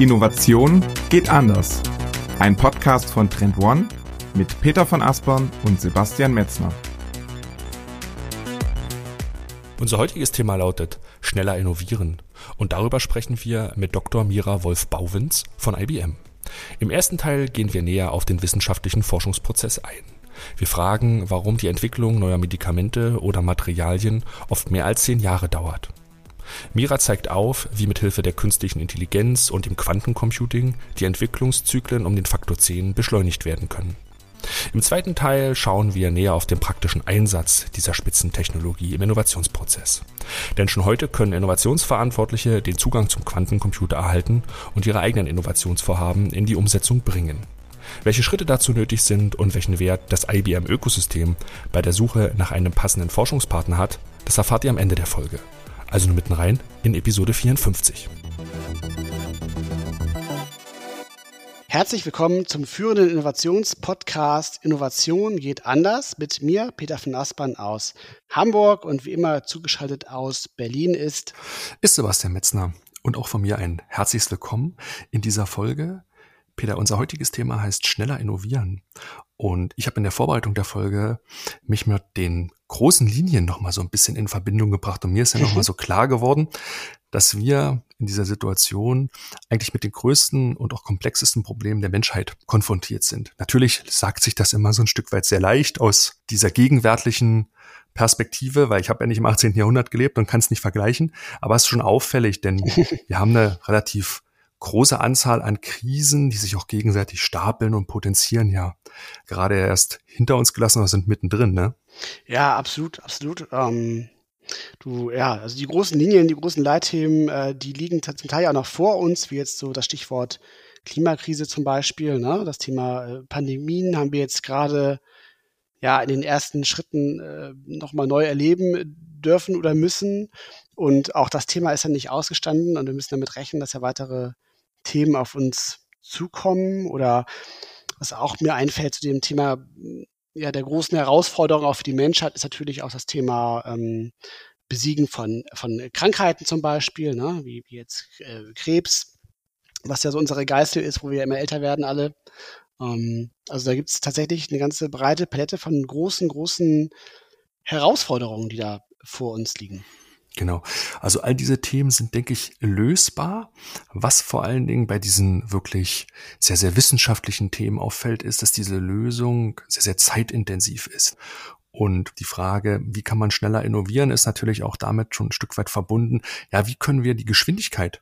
Innovation geht anders. Ein Podcast von Trend One mit Peter von Aspern und Sebastian Metzner. Unser heutiges Thema lautet schneller innovieren. Und darüber sprechen wir mit Dr. Mira Wolf-Bauwins von IBM. Im ersten Teil gehen wir näher auf den wissenschaftlichen Forschungsprozess ein. Wir fragen, warum die Entwicklung neuer Medikamente oder Materialien oft mehr als zehn Jahre dauert. Mira zeigt auf, wie mithilfe der künstlichen Intelligenz und dem Quantencomputing die Entwicklungszyklen um den Faktor 10 beschleunigt werden können. Im zweiten Teil schauen wir näher auf den praktischen Einsatz dieser Spitzentechnologie im Innovationsprozess. Denn schon heute können Innovationsverantwortliche den Zugang zum Quantencomputer erhalten und ihre eigenen Innovationsvorhaben in die Umsetzung bringen. Welche Schritte dazu nötig sind und welchen Wert das IBM-Ökosystem bei der Suche nach einem passenden Forschungspartner hat, das erfahrt ihr am Ende der Folge. Also nur mitten rein in Episode 54. Herzlich willkommen zum führenden Innovationspodcast Innovation geht anders mit mir, Peter von Aspern aus Hamburg und wie immer zugeschaltet aus Berlin ist ist Sebastian Metzner und auch von mir ein herzliches Willkommen in dieser Folge. Peter, unser heutiges Thema heißt schneller innovieren und ich habe in der Vorbereitung der Folge mich mit den großen Linien noch mal so ein bisschen in Verbindung gebracht. Und mir ist ja noch mal so klar geworden, dass wir in dieser Situation eigentlich mit den größten und auch komplexesten Problemen der Menschheit konfrontiert sind. Natürlich sagt sich das immer so ein Stück weit sehr leicht aus dieser gegenwärtigen Perspektive, weil ich habe ja nicht im 18. Jahrhundert gelebt und kann es nicht vergleichen. Aber es ist schon auffällig, denn wir haben eine relativ große Anzahl an Krisen, die sich auch gegenseitig stapeln und potenzieren, ja gerade erst hinter uns gelassen oder sind mittendrin, ne? Ja, absolut, absolut. Ähm, du, ja, also die großen Linien, die großen Leitthemen, äh, die liegen zum Teil ja noch vor uns, wie jetzt so das Stichwort Klimakrise zum Beispiel, ne? Das Thema äh, Pandemien haben wir jetzt gerade ja in den ersten Schritten äh, nochmal neu erleben dürfen oder müssen. Und auch das Thema ist ja nicht ausgestanden und wir müssen damit rechnen, dass ja weitere Themen auf uns zukommen oder was auch mir einfällt zu dem Thema ja, der großen Herausforderung auch für die Menschheit ist natürlich auch das Thema ähm, Besiegen von, von Krankheiten zum Beispiel, ne? wie, wie jetzt äh, Krebs, was ja so unsere Geißel ist, wo wir immer älter werden alle. Ähm, also da gibt es tatsächlich eine ganze breite Palette von großen, großen Herausforderungen, die da vor uns liegen. Genau. Also all diese Themen sind, denke ich, lösbar. Was vor allen Dingen bei diesen wirklich sehr, sehr wissenschaftlichen Themen auffällt, ist, dass diese Lösung sehr, sehr zeitintensiv ist. Und die Frage, wie kann man schneller innovieren, ist natürlich auch damit schon ein Stück weit verbunden. Ja, wie können wir die Geschwindigkeit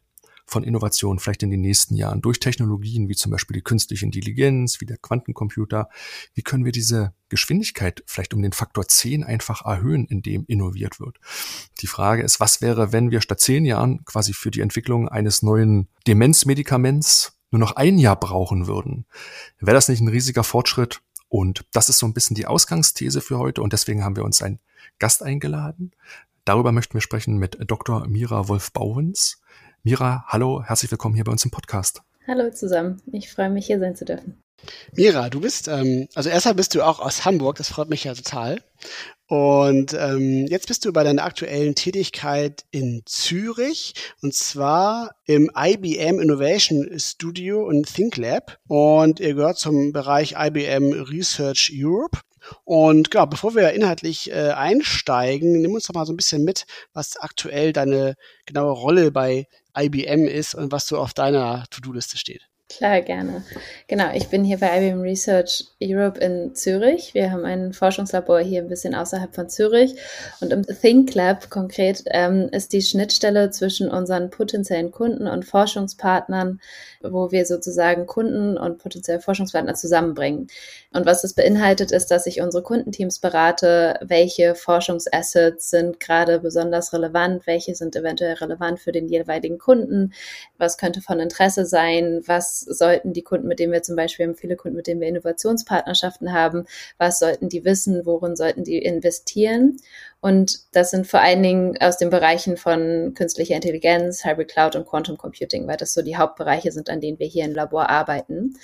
von Innovationen vielleicht in den nächsten Jahren durch Technologien wie zum Beispiel die künstliche Intelligenz, wie der Quantencomputer, wie können wir diese Geschwindigkeit vielleicht um den Faktor 10 einfach erhöhen, indem innoviert wird. Die Frage ist, was wäre, wenn wir statt zehn Jahren quasi für die Entwicklung eines neuen Demenzmedikaments nur noch ein Jahr brauchen würden? Wäre das nicht ein riesiger Fortschritt? Und das ist so ein bisschen die Ausgangsthese für heute und deswegen haben wir uns einen Gast eingeladen. Darüber möchten wir sprechen mit Dr. Mira Wolf-Bauwens. Mira, hallo, herzlich willkommen hier bei uns im Podcast. Hallo zusammen, ich freue mich hier sein zu dürfen. Mira, du bist, ähm, also erstmal bist du auch aus Hamburg, das freut mich ja total. Und ähm, jetzt bist du bei deiner aktuellen Tätigkeit in Zürich und zwar im IBM Innovation Studio und ThinkLab und ihr gehört zum Bereich IBM Research Europe. Und genau, bevor wir inhaltlich äh, einsteigen, nimm uns doch mal so ein bisschen mit, was aktuell deine genaue Rolle bei IBM ist und was so auf deiner To-Do-Liste steht. Klar, gerne. Genau, ich bin hier bei IBM Research Europe in Zürich. Wir haben ein Forschungslabor hier ein bisschen außerhalb von Zürich. Und im Think Lab konkret ähm, ist die Schnittstelle zwischen unseren potenziellen Kunden und Forschungspartnern, wo wir sozusagen Kunden und potenzielle Forschungspartner zusammenbringen. Und was das beinhaltet, ist, dass ich unsere Kundenteams berate, welche Forschungsassets sind gerade besonders relevant, welche sind eventuell relevant für den jeweiligen Kunden, was könnte von Interesse sein, was sollten die Kunden, mit denen wir zum Beispiel haben viele Kunden, mit denen wir Innovationspartnerschaften haben, was sollten die wissen, worin sollten die investieren? Und das sind vor allen Dingen aus den Bereichen von künstlicher Intelligenz, Hybrid Cloud und Quantum Computing, weil das so die Hauptbereiche sind, an denen wir hier im Labor arbeiten.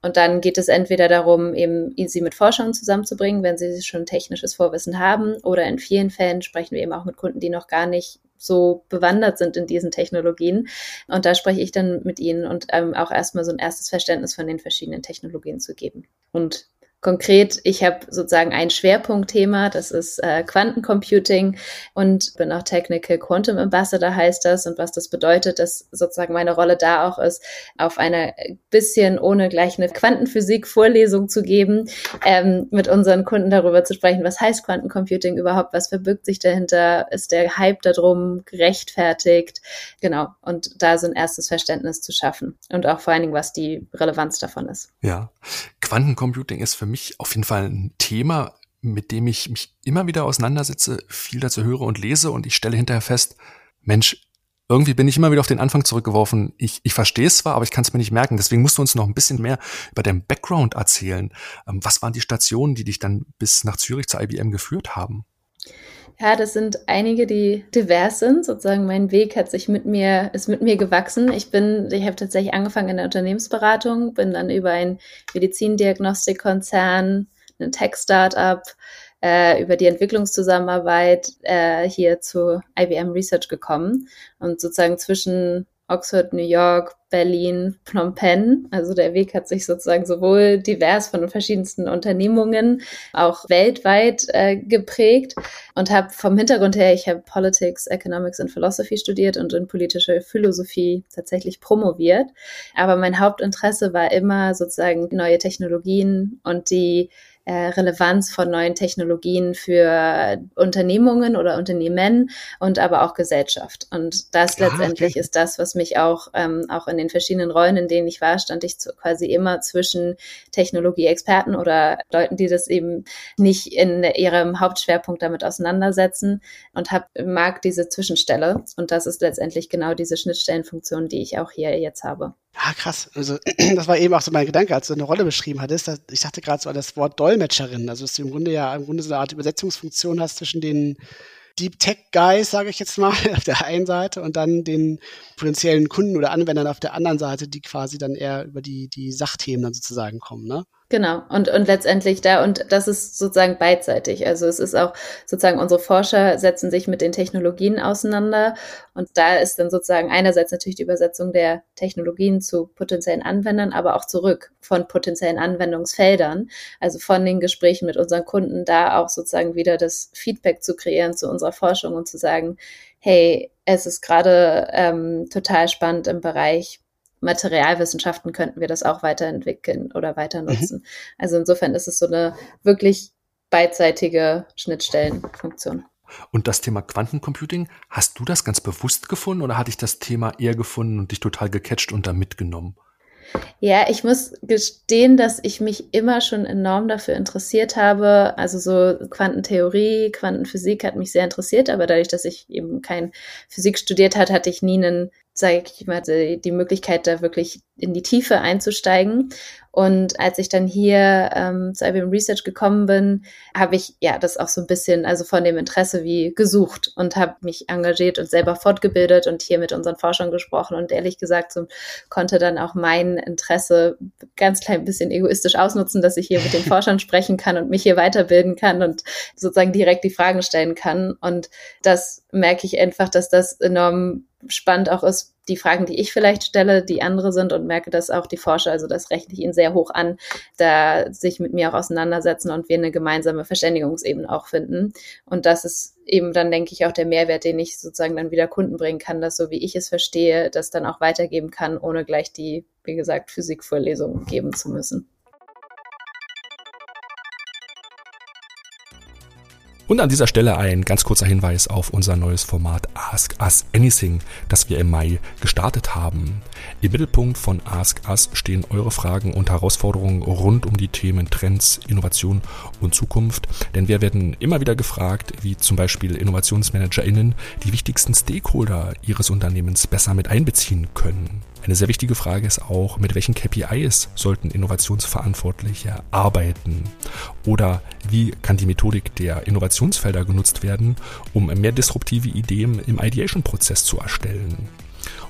Und dann geht es entweder darum, eben sie mit Forschern zusammenzubringen, wenn sie schon technisches Vorwissen haben, oder in vielen Fällen sprechen wir eben auch mit Kunden, die noch gar nicht so bewandert sind in diesen Technologien. Und da spreche ich dann mit ihnen und ähm, auch erstmal so ein erstes Verständnis von den verschiedenen Technologien zu geben. Und Konkret, ich habe sozusagen ein Schwerpunktthema, das ist äh, Quantencomputing und bin auch Technical Quantum Ambassador heißt das. Und was das bedeutet, dass sozusagen meine Rolle da auch ist, auf einer bisschen ohne gleich eine Quantenphysik-Vorlesung zu geben, ähm, mit unseren Kunden darüber zu sprechen, was heißt Quantencomputing überhaupt, was verbirgt sich dahinter, ist der Hype darum gerechtfertigt, genau. Und da so ein erstes Verständnis zu schaffen und auch vor allen Dingen, was die Relevanz davon ist. Ja, Quantencomputing ist für mich auf jeden Fall ein Thema, mit dem ich mich immer wieder auseinandersetze, viel dazu höre und lese und ich stelle hinterher fest, Mensch, irgendwie bin ich immer wieder auf den Anfang zurückgeworfen. Ich, ich verstehe es zwar, aber ich kann es mir nicht merken. Deswegen musst du uns noch ein bisschen mehr über deinen Background erzählen. Ähm, was waren die Stationen, die dich dann bis nach Zürich zur IBM geführt haben? Ja, das sind einige, die divers sind. Sozusagen mein Weg hat sich mit mir, ist mit mir gewachsen. Ich bin, ich habe tatsächlich angefangen in der Unternehmensberatung, bin dann über ein Medizindiagnostikkonzern, ein Tech-Startup, äh, über die Entwicklungszusammenarbeit äh, hier zu IBM Research gekommen und sozusagen zwischen Oxford, New York, Berlin, Phnom Penh. Also der Weg hat sich sozusagen sowohl divers von den verschiedensten Unternehmungen, auch weltweit äh, geprägt und habe vom Hintergrund her, ich habe Politics, Economics und Philosophy studiert und in politische Philosophie tatsächlich promoviert. Aber mein Hauptinteresse war immer sozusagen neue Technologien und die äh, Relevanz von neuen Technologien für Unternehmungen oder Unternehmen und aber auch Gesellschaft. Und das ah, letztendlich okay. ist das, was mich auch, ähm, auch in den verschiedenen Rollen, in denen ich war, stand ich zu, quasi immer zwischen Technologieexperten oder Leuten, die das eben nicht in ihrem Hauptschwerpunkt damit auseinandersetzen und hab, mag diese Zwischenstelle. Und das ist letztendlich genau diese Schnittstellenfunktion, die ich auch hier jetzt habe. Ah, krass. Also, das war eben auch so mein Gedanke, als du eine Rolle beschrieben hattest. Ich dachte gerade so an das Wort Dolmetscherin. Also, dass du im Grunde ja im Grunde so eine Art Übersetzungsfunktion hast zwischen den Deep Tech Guys, sage ich jetzt mal, auf der einen Seite und dann den potenziellen Kunden oder Anwendern auf der anderen Seite, die quasi dann eher über die, die Sachthemen dann sozusagen kommen, ne? Genau, und, und letztendlich da, und das ist sozusagen beidseitig. Also es ist auch sozusagen, unsere Forscher setzen sich mit den Technologien auseinander. Und da ist dann sozusagen einerseits natürlich die Übersetzung der Technologien zu potenziellen Anwendern, aber auch zurück von potenziellen Anwendungsfeldern, also von den Gesprächen mit unseren Kunden, da auch sozusagen wieder das Feedback zu kreieren zu unserer Forschung und zu sagen, hey, es ist gerade ähm, total spannend im Bereich Materialwissenschaften könnten wir das auch weiterentwickeln oder weiter mhm. nutzen. Mhm. Also insofern ist es so eine wirklich beidseitige Schnittstellenfunktion. Und das Thema Quantencomputing, hast du das ganz bewusst gefunden oder hatte ich das Thema eher gefunden und dich total gecatcht und da mitgenommen? Ja, ich muss gestehen, dass ich mich immer schon enorm dafür interessiert habe. Also so Quantentheorie, Quantenphysik hat mich sehr interessiert, aber dadurch, dass ich eben kein Physik studiert hat, hatte ich nie einen sage ich mal, die, die Möglichkeit, da wirklich in die Tiefe einzusteigen. Und als ich dann hier ähm, zu IBM Research gekommen bin, habe ich ja das auch so ein bisschen, also von dem Interesse wie gesucht und habe mich engagiert und selber fortgebildet und hier mit unseren Forschern gesprochen und ehrlich gesagt so, konnte dann auch mein Interesse ganz klein bisschen egoistisch ausnutzen, dass ich hier mit den Forschern sprechen kann und mich hier weiterbilden kann und sozusagen direkt die Fragen stellen kann. Und das merke ich einfach, dass das enorm spannend auch ist, die Fragen, die ich vielleicht stelle, die andere sind und merke, dass auch die Forscher, also das rechne ich ihnen sehr hoch an, da sich mit mir auch auseinandersetzen und wir eine gemeinsame Verständigungsebene auch finden. Und das ist eben dann, denke ich, auch der Mehrwert, den ich sozusagen dann wieder Kunden bringen kann, dass so wie ich es verstehe, das dann auch weitergeben kann, ohne gleich die, wie gesagt, Physikvorlesung geben zu müssen. Und an dieser Stelle ein ganz kurzer Hinweis auf unser neues Format Ask Us Anything, das wir im Mai gestartet haben. Im Mittelpunkt von Ask Us stehen eure Fragen und Herausforderungen rund um die Themen Trends, Innovation und Zukunft. Denn wir werden immer wieder gefragt, wie zum Beispiel InnovationsmanagerInnen die wichtigsten Stakeholder ihres Unternehmens besser mit einbeziehen können. Eine sehr wichtige Frage ist auch, mit welchen KPIs sollten Innovationsverantwortliche arbeiten? Oder wie kann die Methodik der Innovationsfelder genutzt werden, um mehr disruptive Ideen im Ideation-Prozess zu erstellen?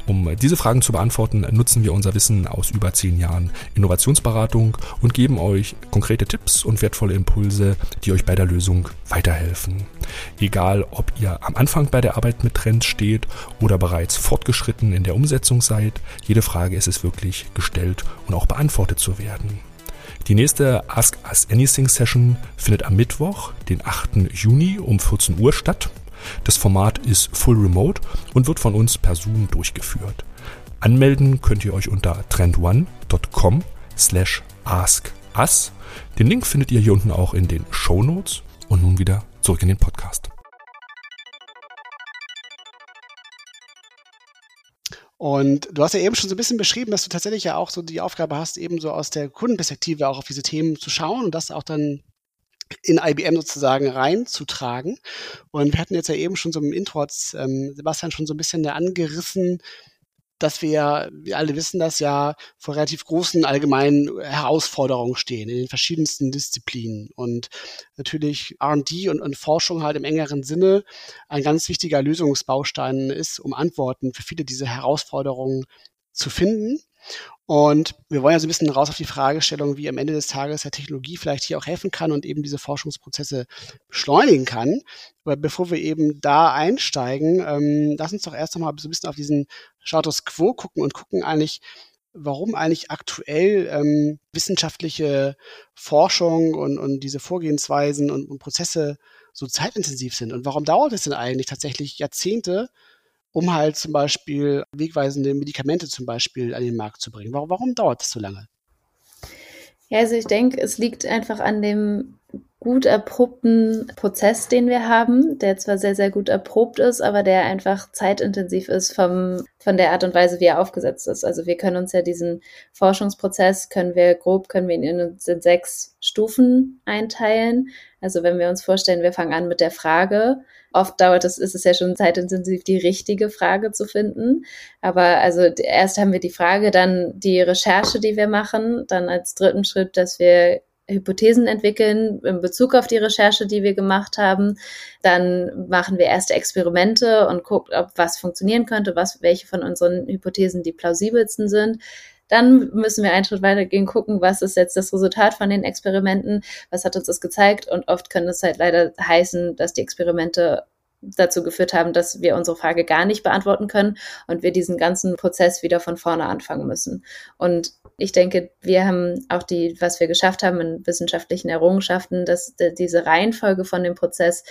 Um diese Fragen zu beantworten, nutzen wir unser Wissen aus über zehn Jahren Innovationsberatung und geben euch konkrete Tipps und wertvolle Impulse, die euch bei der Lösung weiterhelfen. Egal, ob ihr am Anfang bei der Arbeit mit Trends steht oder bereits fortgeschritten in der Umsetzung seid, jede Frage ist es wirklich gestellt und auch beantwortet zu werden. Die nächste Ask Us Anything Session findet am Mittwoch, den 8. Juni um 14 Uhr statt. Das Format ist full remote und wird von uns per Zoom durchgeführt. Anmelden könnt ihr euch unter trendone.com slash askus. Den Link findet ihr hier unten auch in den Show Notes. Und nun wieder zurück in den Podcast. Und du hast ja eben schon so ein bisschen beschrieben, dass du tatsächlich ja auch so die Aufgabe hast, eben so aus der Kundenperspektive auch auf diese Themen zu schauen und das auch dann in IBM sozusagen reinzutragen. Und wir hatten jetzt ja eben schon so im Intro, ähm, Sebastian schon so ein bisschen angerissen, dass wir, wir alle wissen das ja, vor relativ großen allgemeinen Herausforderungen stehen in den verschiedensten Disziplinen. Und natürlich RD und, und Forschung halt im engeren Sinne ein ganz wichtiger Lösungsbaustein ist, um Antworten für viele dieser Herausforderungen zu finden. Und wir wollen ja so ein bisschen raus auf die Fragestellung, wie am Ende des Tages ja Technologie vielleicht hier auch helfen kann und eben diese Forschungsprozesse beschleunigen kann. Aber bevor wir eben da einsteigen, ähm, lass uns doch erst nochmal so ein bisschen auf diesen Status Quo gucken und gucken eigentlich, warum eigentlich aktuell ähm, wissenschaftliche Forschung und, und diese Vorgehensweisen und, und Prozesse so zeitintensiv sind. Und warum dauert es denn eigentlich tatsächlich Jahrzehnte, um halt zum Beispiel wegweisende Medikamente zum Beispiel an den Markt zu bringen? Warum, warum dauert das so lange? Ja, also ich denke, es liegt einfach an dem gut erprobten Prozess, den wir haben, der zwar sehr, sehr gut erprobt ist, aber der einfach zeitintensiv ist vom, von der Art und Weise, wie er aufgesetzt ist. Also wir können uns ja diesen Forschungsprozess, können wir grob, können wir ihn in, in sechs Stufen einteilen. Also wenn wir uns vorstellen, wir fangen an mit der Frage, oft dauert es, ist es ja schon zeitintensiv, die richtige Frage zu finden. Aber also erst haben wir die Frage, dann die Recherche, die wir machen, dann als dritten Schritt, dass wir Hypothesen entwickeln in Bezug auf die Recherche, die wir gemacht haben. Dann machen wir erste Experimente und gucken, ob was funktionieren könnte, was, welche von unseren Hypothesen die plausibelsten sind. Dann müssen wir einen Schritt weitergehen, gucken, was ist jetzt das Resultat von den Experimenten, was hat uns das gezeigt und oft können es halt leider heißen, dass die Experimente dazu geführt haben, dass wir unsere Frage gar nicht beantworten können und wir diesen ganzen Prozess wieder von vorne anfangen müssen. Und ich denke, wir haben auch die, was wir geschafft haben in wissenschaftlichen Errungenschaften, dass diese Reihenfolge von dem Prozess,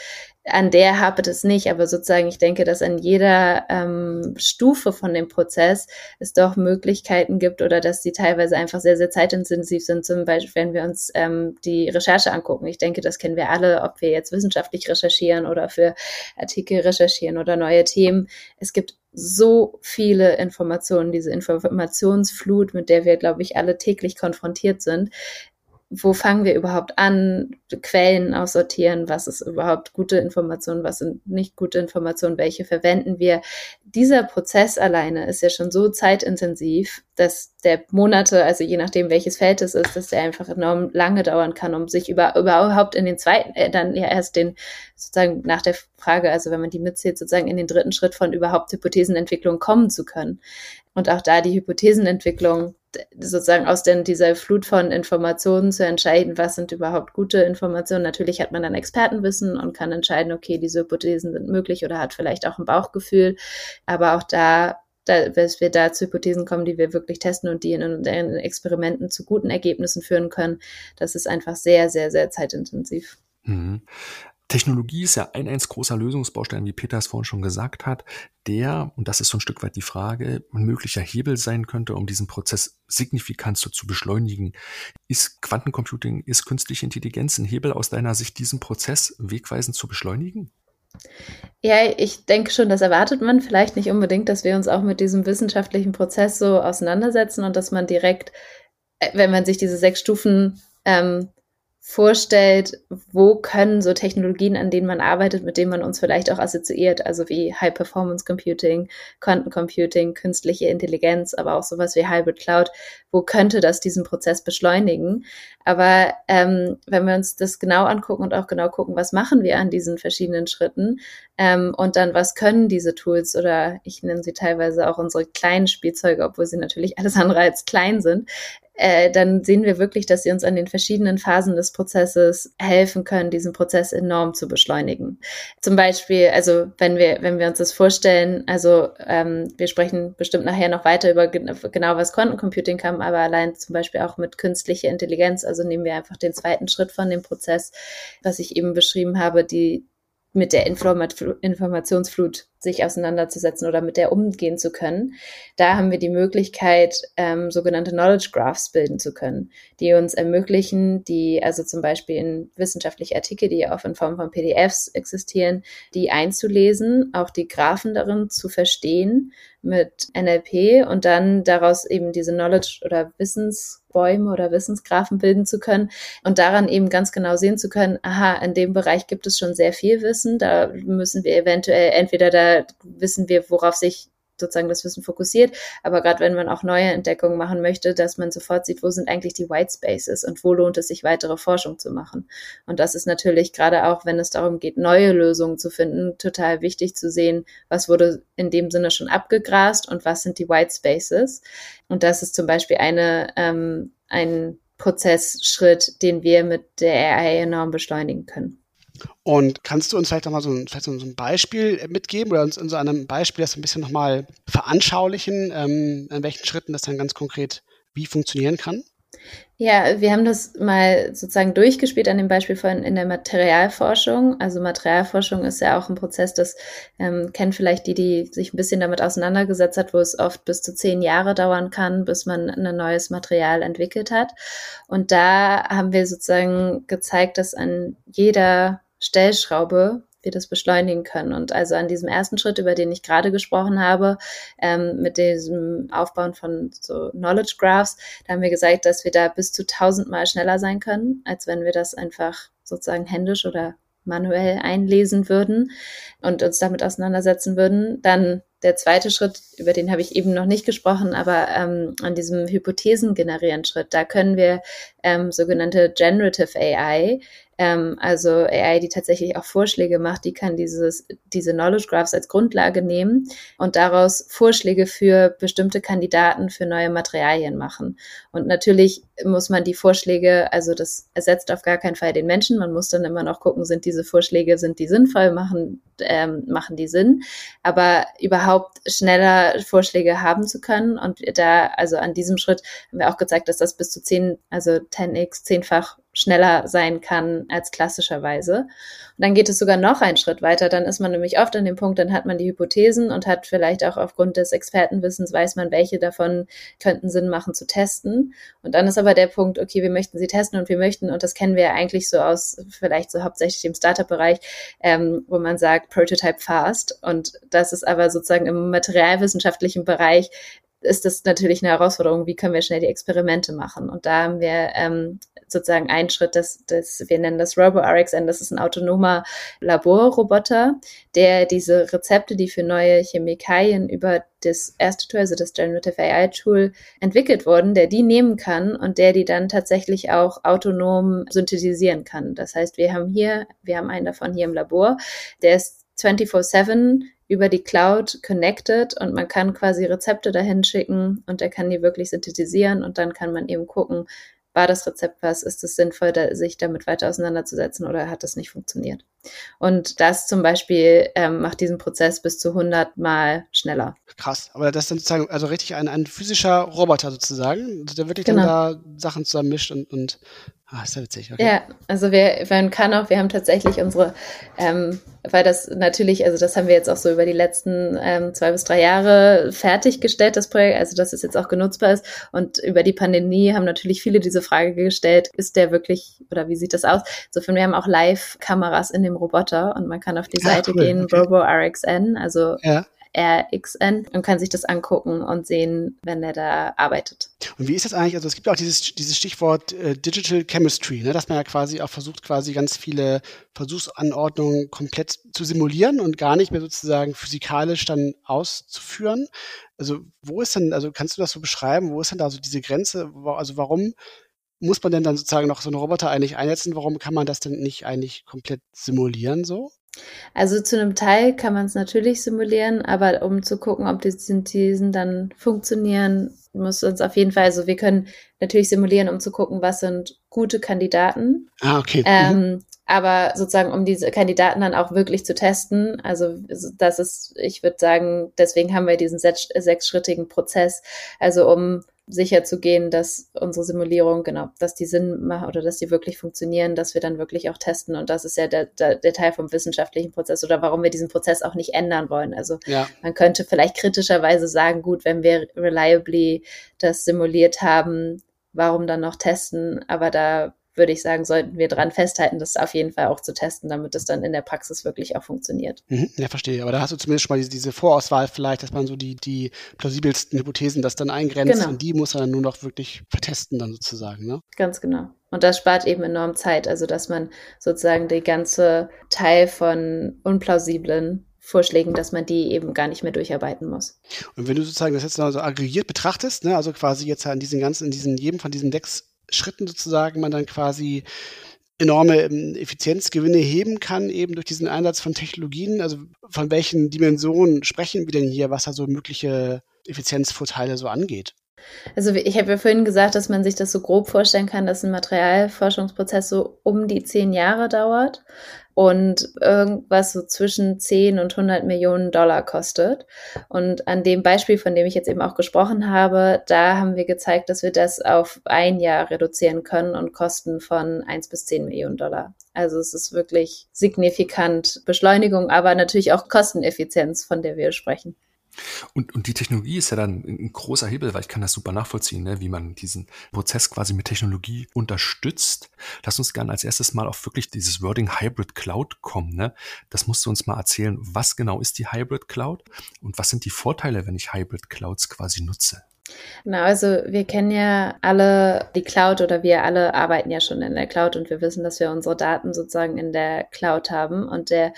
an der hapert es nicht, aber sozusagen, ich denke, dass an jeder ähm, Stufe von dem Prozess es doch Möglichkeiten gibt oder dass die teilweise einfach sehr, sehr zeitintensiv sind. Zum Beispiel, wenn wir uns ähm, die Recherche angucken. Ich denke, das kennen wir alle, ob wir jetzt wissenschaftlich recherchieren oder für Artikel recherchieren oder neue Themen. Es gibt so viele Informationen, diese Informationsflut, mit der wir, glaube ich, alle täglich konfrontiert sind, wo fangen wir überhaupt an, Quellen aussortieren, was ist überhaupt gute Informationen, was sind nicht gute Informationen, welche verwenden wir. Dieser Prozess alleine ist ja schon so zeitintensiv, dass der Monate, also je nachdem welches Feld es ist, dass der einfach enorm lange dauern kann, um sich über, überhaupt in den zweiten, äh, dann ja erst den, sozusagen nach der Frage, also wenn man die mitzählt, sozusagen in den dritten Schritt von überhaupt Hypothesenentwicklung kommen zu können. Und auch da die Hypothesenentwicklung sozusagen aus den, dieser Flut von Informationen zu entscheiden, was sind überhaupt gute Informationen. Natürlich hat man dann Expertenwissen und kann entscheiden, okay, diese Hypothesen sind möglich oder hat vielleicht auch ein Bauchgefühl. Aber auch da, da dass wir da zu Hypothesen kommen, die wir wirklich testen und die in, in Experimenten zu guten Ergebnissen führen können, das ist einfach sehr, sehr, sehr zeitintensiv. Mhm. Technologie ist ja ein eins großer Lösungsbaustein, wie Peter es vorhin schon gesagt hat, der, und das ist so ein Stück weit die Frage, ein möglicher Hebel sein könnte, um diesen Prozess signifikant so zu beschleunigen. Ist Quantencomputing, ist künstliche Intelligenz ein Hebel aus deiner Sicht, diesen Prozess wegweisend zu beschleunigen? Ja, ich denke schon, das erwartet man vielleicht nicht unbedingt, dass wir uns auch mit diesem wissenschaftlichen Prozess so auseinandersetzen und dass man direkt, äh, wenn man sich diese sechs Stufen ähm, vorstellt, wo können so Technologien, an denen man arbeitet, mit denen man uns vielleicht auch assoziiert, also wie High Performance Computing, Quanten Computing, künstliche Intelligenz, aber auch sowas wie Hybrid Cloud, wo könnte das diesen Prozess beschleunigen? Aber ähm, wenn wir uns das genau angucken und auch genau gucken, was machen wir an diesen verschiedenen Schritten ähm, und dann was können diese Tools oder ich nenne sie teilweise auch unsere kleinen Spielzeuge, obwohl sie natürlich alles andere als klein sind, äh, dann sehen wir wirklich, dass sie uns an den verschiedenen Phasen des Prozesses helfen können, diesen Prozess enorm zu beschleunigen. Zum Beispiel, also wenn wir, wenn wir uns das vorstellen, also ähm, wir sprechen bestimmt nachher noch weiter über genau, was Quantencomputing kann, aber allein zum Beispiel auch mit künstlicher Intelligenz, also nehmen wir einfach den zweiten Schritt von dem Prozess, was ich eben beschrieben habe, die mit der Informationsflut sich auseinanderzusetzen oder mit der umgehen zu können. Da haben wir die Möglichkeit, ähm, sogenannte Knowledge Graphs bilden zu können, die uns ermöglichen, die also zum Beispiel in wissenschaftliche Artikel, die ja auch in Form von PDFs existieren, die einzulesen, auch die Graphen darin zu verstehen mit NLP und dann daraus eben diese Knowledge oder Wissensbäume oder Wissensgraphen bilden zu können und daran eben ganz genau sehen zu können, aha, in dem Bereich gibt es schon sehr viel Wissen, da müssen wir eventuell entweder da wissen wir, worauf sich sozusagen das Wissen fokussiert. Aber gerade wenn man auch neue Entdeckungen machen möchte, dass man sofort sieht, wo sind eigentlich die White Spaces und wo lohnt es sich, weitere Forschung zu machen. Und das ist natürlich gerade auch, wenn es darum geht, neue Lösungen zu finden, total wichtig zu sehen, was wurde in dem Sinne schon abgegrast und was sind die White Spaces. Und das ist zum Beispiel eine, ähm, ein Prozessschritt, den wir mit der AI enorm beschleunigen können. Und kannst du uns vielleicht nochmal so ein, so ein Beispiel mitgeben oder uns in so einem Beispiel das ein bisschen nochmal veranschaulichen, ähm, an welchen Schritten das dann ganz konkret wie funktionieren kann? Ja, wir haben das mal sozusagen durchgespielt an dem Beispiel von in der Materialforschung. Also Materialforschung ist ja auch ein Prozess, das ähm, kennen vielleicht die, die sich ein bisschen damit auseinandergesetzt hat, wo es oft bis zu zehn Jahre dauern kann, bis man ein neues Material entwickelt hat. Und da haben wir sozusagen gezeigt, dass an jeder Stellschraube wir das beschleunigen können. Und also an diesem ersten Schritt, über den ich gerade gesprochen habe, ähm, mit diesem Aufbauen von so Knowledge Graphs, da haben wir gesagt, dass wir da bis zu tausendmal schneller sein können, als wenn wir das einfach sozusagen händisch oder manuell einlesen würden und uns damit auseinandersetzen würden. Dann der zweite Schritt, über den habe ich eben noch nicht gesprochen, aber ähm, an diesem Hypothesen generieren Schritt, da können wir ähm, sogenannte Generative AI ähm, also AI, die tatsächlich auch Vorschläge macht, die kann dieses, diese Knowledge Graphs als Grundlage nehmen und daraus Vorschläge für bestimmte Kandidaten für neue Materialien machen. Und natürlich muss man die Vorschläge, also das ersetzt auf gar keinen Fall den Menschen. Man muss dann immer noch gucken, sind diese Vorschläge, sind die sinnvoll, machen, ähm, machen die Sinn. Aber überhaupt schneller Vorschläge haben zu können. Und da, also an diesem Schritt haben wir auch gezeigt, dass das bis zu 10, also 10x, zehnfach schneller sein kann als klassischerweise. Und dann geht es sogar noch einen Schritt weiter. Dann ist man nämlich oft an dem Punkt, dann hat man die Hypothesen und hat vielleicht auch aufgrund des Expertenwissens weiß man, welche davon könnten Sinn machen zu testen. Und dann ist aber der Punkt, okay, wir möchten sie testen und wir möchten, und das kennen wir ja eigentlich so aus vielleicht so hauptsächlich dem Startup-Bereich, ähm, wo man sagt Prototype fast. Und das ist aber sozusagen im materialwissenschaftlichen Bereich ist das natürlich eine Herausforderung, wie können wir schnell die Experimente machen. Und da haben wir ähm, sozusagen einen Schritt, das, das, wir nennen das RoboRxN, das ist ein autonomer Laborroboter, der diese Rezepte, die für neue Chemikalien über das erste Tool, also das Generative AI Tool, entwickelt wurden, der die nehmen kann und der die dann tatsächlich auch autonom synthetisieren kann. Das heißt, wir haben hier, wir haben einen davon hier im Labor, der ist 24-7 über die Cloud connected und man kann quasi Rezepte dahin schicken und er kann die wirklich synthetisieren und dann kann man eben gucken, war das Rezept was, ist es sinnvoll, da, sich damit weiter auseinanderzusetzen oder hat das nicht funktioniert? Und das zum Beispiel ähm, macht diesen Prozess bis zu 100 Mal schneller. Krass, aber das ist dann sozusagen also richtig ein, ein physischer Roboter sozusagen, der wirklich genau. dann da Sachen zusammen mischt und, und Ah, ist ja witzig, okay. Ja, also wir, man kann auch, wir haben tatsächlich unsere, ähm, weil das natürlich, also das haben wir jetzt auch so über die letzten ähm, zwei bis drei Jahre fertiggestellt, das Projekt, also dass es jetzt auch genutzbar ist. Und über die Pandemie haben natürlich viele diese Frage gestellt, ist der wirklich, oder wie sieht das aus? Insofern, wir haben auch Live-Kameras in dem Roboter und man kann auf die Seite ja, cool, gehen, okay. RoboRxN, also ja RXN und kann sich das angucken und sehen, wenn er da arbeitet. Und wie ist das eigentlich? Also es gibt auch dieses, dieses Stichwort äh, Digital Chemistry, ne, dass man ja quasi auch versucht, quasi ganz viele Versuchsanordnungen komplett zu simulieren und gar nicht mehr sozusagen physikalisch dann auszuführen. Also wo ist denn, also kannst du das so beschreiben, wo ist denn da so diese Grenze? Also warum muss man denn dann sozusagen noch so einen Roboter eigentlich einsetzen? Warum kann man das denn nicht eigentlich komplett simulieren so? Also zu einem Teil kann man es natürlich simulieren, aber um zu gucken, ob die Synthesen dann funktionieren, muss uns auf jeden Fall, also wir können natürlich simulieren, um zu gucken, was sind gute Kandidaten. Ah, okay. Ähm, mhm. Aber sozusagen, um diese Kandidaten dann auch wirklich zu testen, also das ist, ich würde sagen, deswegen haben wir diesen sechs, sechsschrittigen Prozess. Also um sicher zu gehen, dass unsere Simulierung, genau, dass die Sinn machen oder dass die wirklich funktionieren, dass wir dann wirklich auch testen. Und das ist ja der, der, der Teil vom wissenschaftlichen Prozess oder warum wir diesen Prozess auch nicht ändern wollen. Also ja. man könnte vielleicht kritischerweise sagen, gut, wenn wir reliably das simuliert haben, warum dann noch testen? Aber da würde ich sagen, sollten wir dran festhalten, das auf jeden Fall auch zu testen, damit es dann in der Praxis wirklich auch funktioniert. Mhm, ja, verstehe. Aber da hast du zumindest schon mal diese, diese, Vorauswahl vielleicht, dass man so die, die plausibelsten Hypothesen das dann eingrenzt genau. und die muss man dann nur noch wirklich vertesten dann sozusagen, ne? Ganz genau. Und das spart eben enorm Zeit, also dass man sozusagen die ganze Teil von unplausiblen Vorschlägen, dass man die eben gar nicht mehr durcharbeiten muss. Und wenn du sozusagen das jetzt noch so aggregiert betrachtest, ne, also quasi jetzt an diesen ganzen, in diesen, jedem von diesen sechs Schritten sozusagen man dann quasi enorme ähm, Effizienzgewinne heben kann, eben durch diesen Einsatz von Technologien. Also von welchen Dimensionen sprechen wir denn hier, was da so mögliche Effizienzvorteile so angeht? Also ich habe ja vorhin gesagt, dass man sich das so grob vorstellen kann, dass ein Materialforschungsprozess so um die zehn Jahre dauert und irgendwas so zwischen 10 und 100 Millionen Dollar kostet. Und an dem Beispiel, von dem ich jetzt eben auch gesprochen habe, da haben wir gezeigt, dass wir das auf ein Jahr reduzieren können und Kosten von 1 bis 10 Millionen Dollar. Also es ist wirklich signifikant Beschleunigung, aber natürlich auch Kosteneffizienz, von der wir sprechen. Und, und die Technologie ist ja dann ein großer Hebel, weil ich kann das super nachvollziehen, ne, wie man diesen Prozess quasi mit Technologie unterstützt. Lass uns gerne als erstes mal auf wirklich dieses Wording Hybrid Cloud kommen. Ne? Das musst du uns mal erzählen, was genau ist die Hybrid Cloud und was sind die Vorteile, wenn ich Hybrid Clouds quasi nutze? Genau, also wir kennen ja alle die Cloud oder wir alle arbeiten ja schon in der Cloud und wir wissen, dass wir unsere Daten sozusagen in der Cloud haben. Und der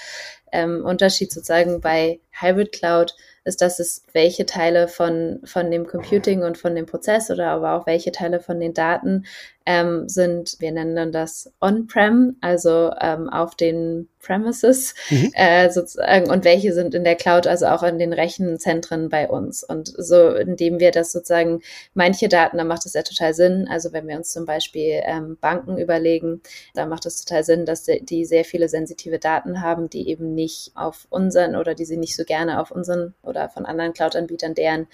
ähm, Unterschied sozusagen bei Hybrid Cloud ist, dass es welche Teile von, von dem Computing und von dem Prozess oder aber auch welche Teile von den Daten ähm, sind, wir nennen das On-Prem, also ähm, auf den Premises mhm. äh, sozusagen und welche sind in der Cloud, also auch in den Rechenzentren bei uns. Und so, indem wir das sozusagen, manche Daten, da macht es ja total Sinn. Also wenn wir uns zum Beispiel ähm, Banken überlegen, da macht es total Sinn, dass die sehr viele sensitive Daten haben, die eben nicht auf unseren oder die sie nicht so gerne auf unseren oder von anderen Cloud-Anbietern deren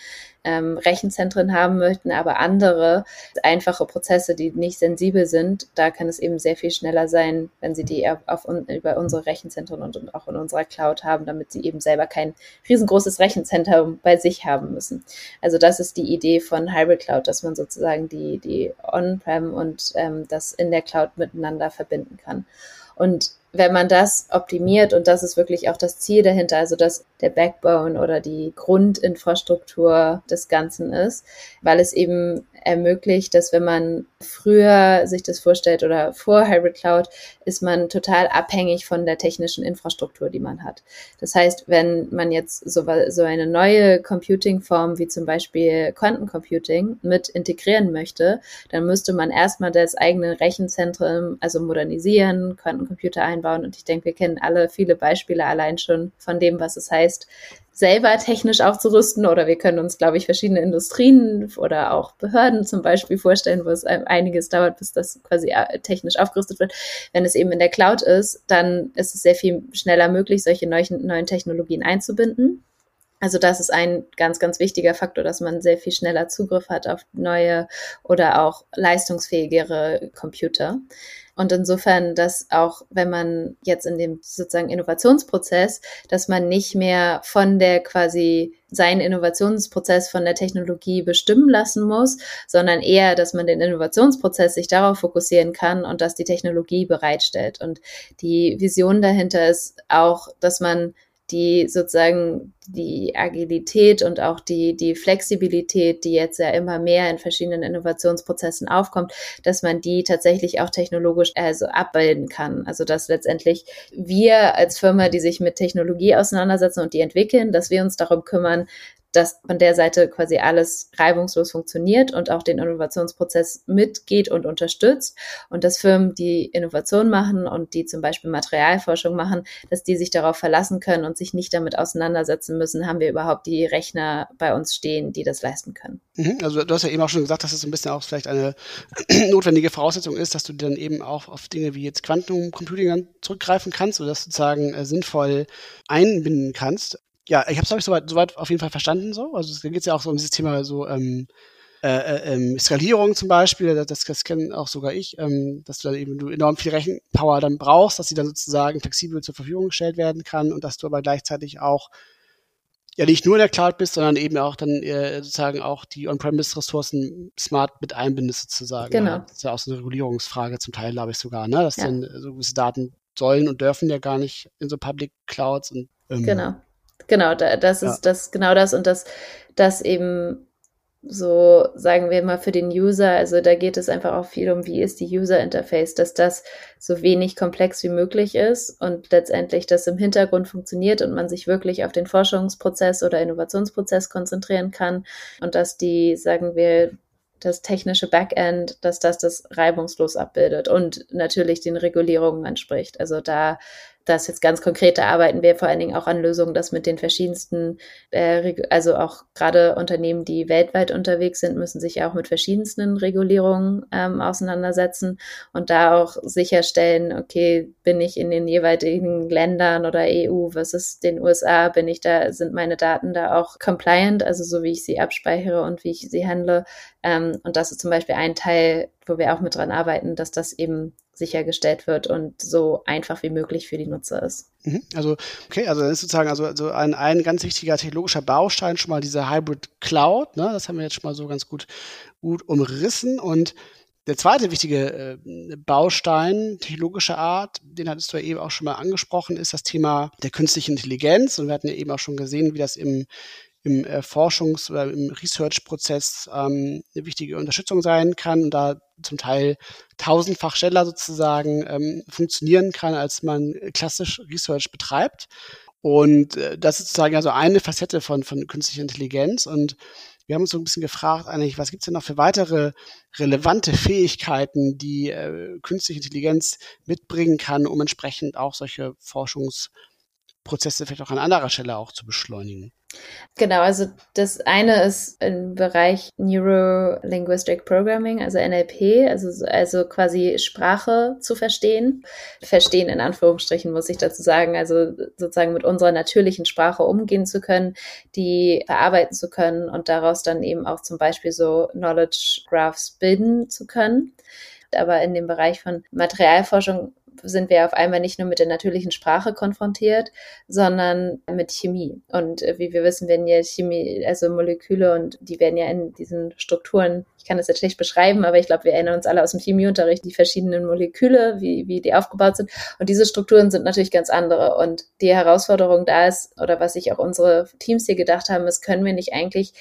ähm, Rechenzentren haben möchten, aber andere einfache Prozesse, die nicht sensibel sind, da kann es eben sehr viel schneller sein, wenn sie die auf, auf über unsere Rechenzentren und, und, auch in unserer Cloud haben, damit sie eben selber kein riesengroßes Rechenzentrum bei sich haben müssen. Also das ist die Idee von Hybrid Cloud, dass man sozusagen die, die On-Prem und ähm, das in der Cloud miteinander verbinden kann. Und wenn man das optimiert, und das ist wirklich auch das Ziel dahinter, also dass der Backbone oder die Grundinfrastruktur des Ganzen ist, weil es eben ermöglicht, dass wenn man früher sich das vorstellt oder vor Hybrid Cloud, ist man total abhängig von der technischen Infrastruktur, die man hat. Das heißt, wenn man jetzt so, so eine neue Computing-Form wie zum Beispiel Quantencomputing mit integrieren möchte, dann müsste man erstmal das eigene Rechenzentrum, also modernisieren, Quantencomputer einbauen. Und ich denke, wir kennen alle viele Beispiele allein schon von dem, was es heißt, selber technisch aufzurüsten oder wir können uns, glaube ich, verschiedene Industrien oder auch Behörden zum Beispiel vorstellen, wo es einiges dauert, bis das quasi äh, technisch aufgerüstet wird. Wenn es eben in der Cloud ist, dann ist es sehr viel schneller möglich, solche neuen, neuen Technologien einzubinden. Also das ist ein ganz, ganz wichtiger Faktor, dass man sehr viel schneller Zugriff hat auf neue oder auch leistungsfähigere Computer. Und insofern, dass auch wenn man jetzt in dem sozusagen Innovationsprozess, dass man nicht mehr von der quasi seinen Innovationsprozess von der Technologie bestimmen lassen muss, sondern eher, dass man den Innovationsprozess sich darauf fokussieren kann und dass die Technologie bereitstellt. Und die Vision dahinter ist auch, dass man die sozusagen die Agilität und auch die, die Flexibilität, die jetzt ja immer mehr in verschiedenen Innovationsprozessen aufkommt, dass man die tatsächlich auch technologisch also abbilden kann. Also dass letztendlich wir als Firma, die sich mit Technologie auseinandersetzen und die entwickeln, dass wir uns darum kümmern, dass von der Seite quasi alles reibungslos funktioniert und auch den Innovationsprozess mitgeht und unterstützt und dass Firmen, die Innovation machen und die zum Beispiel Materialforschung machen, dass die sich darauf verlassen können und sich nicht damit auseinandersetzen müssen, haben wir überhaupt die Rechner bei uns stehen, die das leisten können. Mhm, also du hast ja eben auch schon gesagt, dass es ein bisschen auch vielleicht eine notwendige Voraussetzung ist, dass du dann eben auch auf Dinge wie jetzt Quantencomputing zurückgreifen kannst oder das sozusagen äh, sinnvoll einbinden kannst ja, ich habe es, glaube ich, soweit, soweit auf jeden Fall verstanden so. Also da geht es ja auch so um dieses Thema so ähm, äh, äh, ähm, Skalierung zum Beispiel, das, das kenne auch sogar ich, ähm, dass du dann eben du enorm viel Rechenpower dann brauchst, dass sie dann sozusagen flexibel zur Verfügung gestellt werden kann und dass du aber gleichzeitig auch ja nicht nur in der Cloud bist, sondern eben auch dann äh, sozusagen auch die On-Premise-Ressourcen smart mit einbindest sozusagen. Genau. Das ist ja auch so eine Regulierungsfrage zum Teil, glaube ich sogar, ne? Dass ja. dann so gewisse Daten sollen und dürfen ja gar nicht in so Public Clouds und ähm, genau. Genau, da, das ist ja. das genau das und das, das eben so, sagen wir mal, für den User, also da geht es einfach auch viel um, wie ist die User Interface, dass das so wenig komplex wie möglich ist und letztendlich das im Hintergrund funktioniert und man sich wirklich auf den Forschungsprozess oder Innovationsprozess konzentrieren kann und dass die, sagen wir, das technische Backend, dass das das reibungslos abbildet und natürlich den Regulierungen entspricht. Also da das jetzt ganz konkret, da arbeiten wir vor allen Dingen auch an Lösungen, dass mit den verschiedensten, äh, also auch gerade Unternehmen, die weltweit unterwegs sind, müssen sich auch mit verschiedensten Regulierungen ähm, auseinandersetzen und da auch sicherstellen, okay, bin ich in den jeweiligen Ländern oder EU was ist den USA, bin ich da, sind meine Daten da auch compliant, also so wie ich sie abspeichere und wie ich sie handle. Ähm, und das ist zum Beispiel ein Teil, wo wir auch mit dran arbeiten, dass das eben sichergestellt wird und so einfach wie möglich für die Nutzer ist. Mhm. Also, okay, also das ist sozusagen also, also ein, ein ganz wichtiger technologischer Baustein schon mal diese Hybrid Cloud, ne? Das haben wir jetzt schon mal so ganz gut, gut umrissen. Und der zweite wichtige äh, Baustein technologischer Art, den hattest du ja eben auch schon mal angesprochen, ist das Thema der künstlichen Intelligenz. Und wir hatten ja eben auch schon gesehen, wie das im im äh, Forschungs- oder im Research-Prozess ähm, eine wichtige Unterstützung sein kann und da zum Teil tausendfach schneller sozusagen ähm, funktionieren kann, als man klassisch Research betreibt. Und äh, das ist sozusagen also eine Facette von, von künstlicher Intelligenz. Und wir haben uns so ein bisschen gefragt, eigentlich, was gibt es denn noch für weitere relevante Fähigkeiten, die äh, künstliche Intelligenz mitbringen kann, um entsprechend auch solche Forschungsprozesse vielleicht auch an anderer Stelle auch zu beschleunigen? Genau, also das eine ist im Bereich Neuro-Linguistic Programming, also NLP, also, also quasi Sprache zu verstehen. Verstehen in Anführungsstrichen muss ich dazu sagen, also sozusagen mit unserer natürlichen Sprache umgehen zu können, die verarbeiten zu können und daraus dann eben auch zum Beispiel so Knowledge Graphs bilden zu können. Aber in dem Bereich von Materialforschung sind wir auf einmal nicht nur mit der natürlichen Sprache konfrontiert, sondern mit Chemie. Und äh, wie wir wissen, werden ja Chemie, also Moleküle und die werden ja in diesen Strukturen, ich kann das jetzt schlecht beschreiben, aber ich glaube, wir erinnern uns alle aus dem Chemieunterricht, die verschiedenen Moleküle, wie, wie die aufgebaut sind. Und diese Strukturen sind natürlich ganz andere. Und die Herausforderung da ist, oder was sich auch unsere Teams hier gedacht haben, ist, können wir nicht eigentlich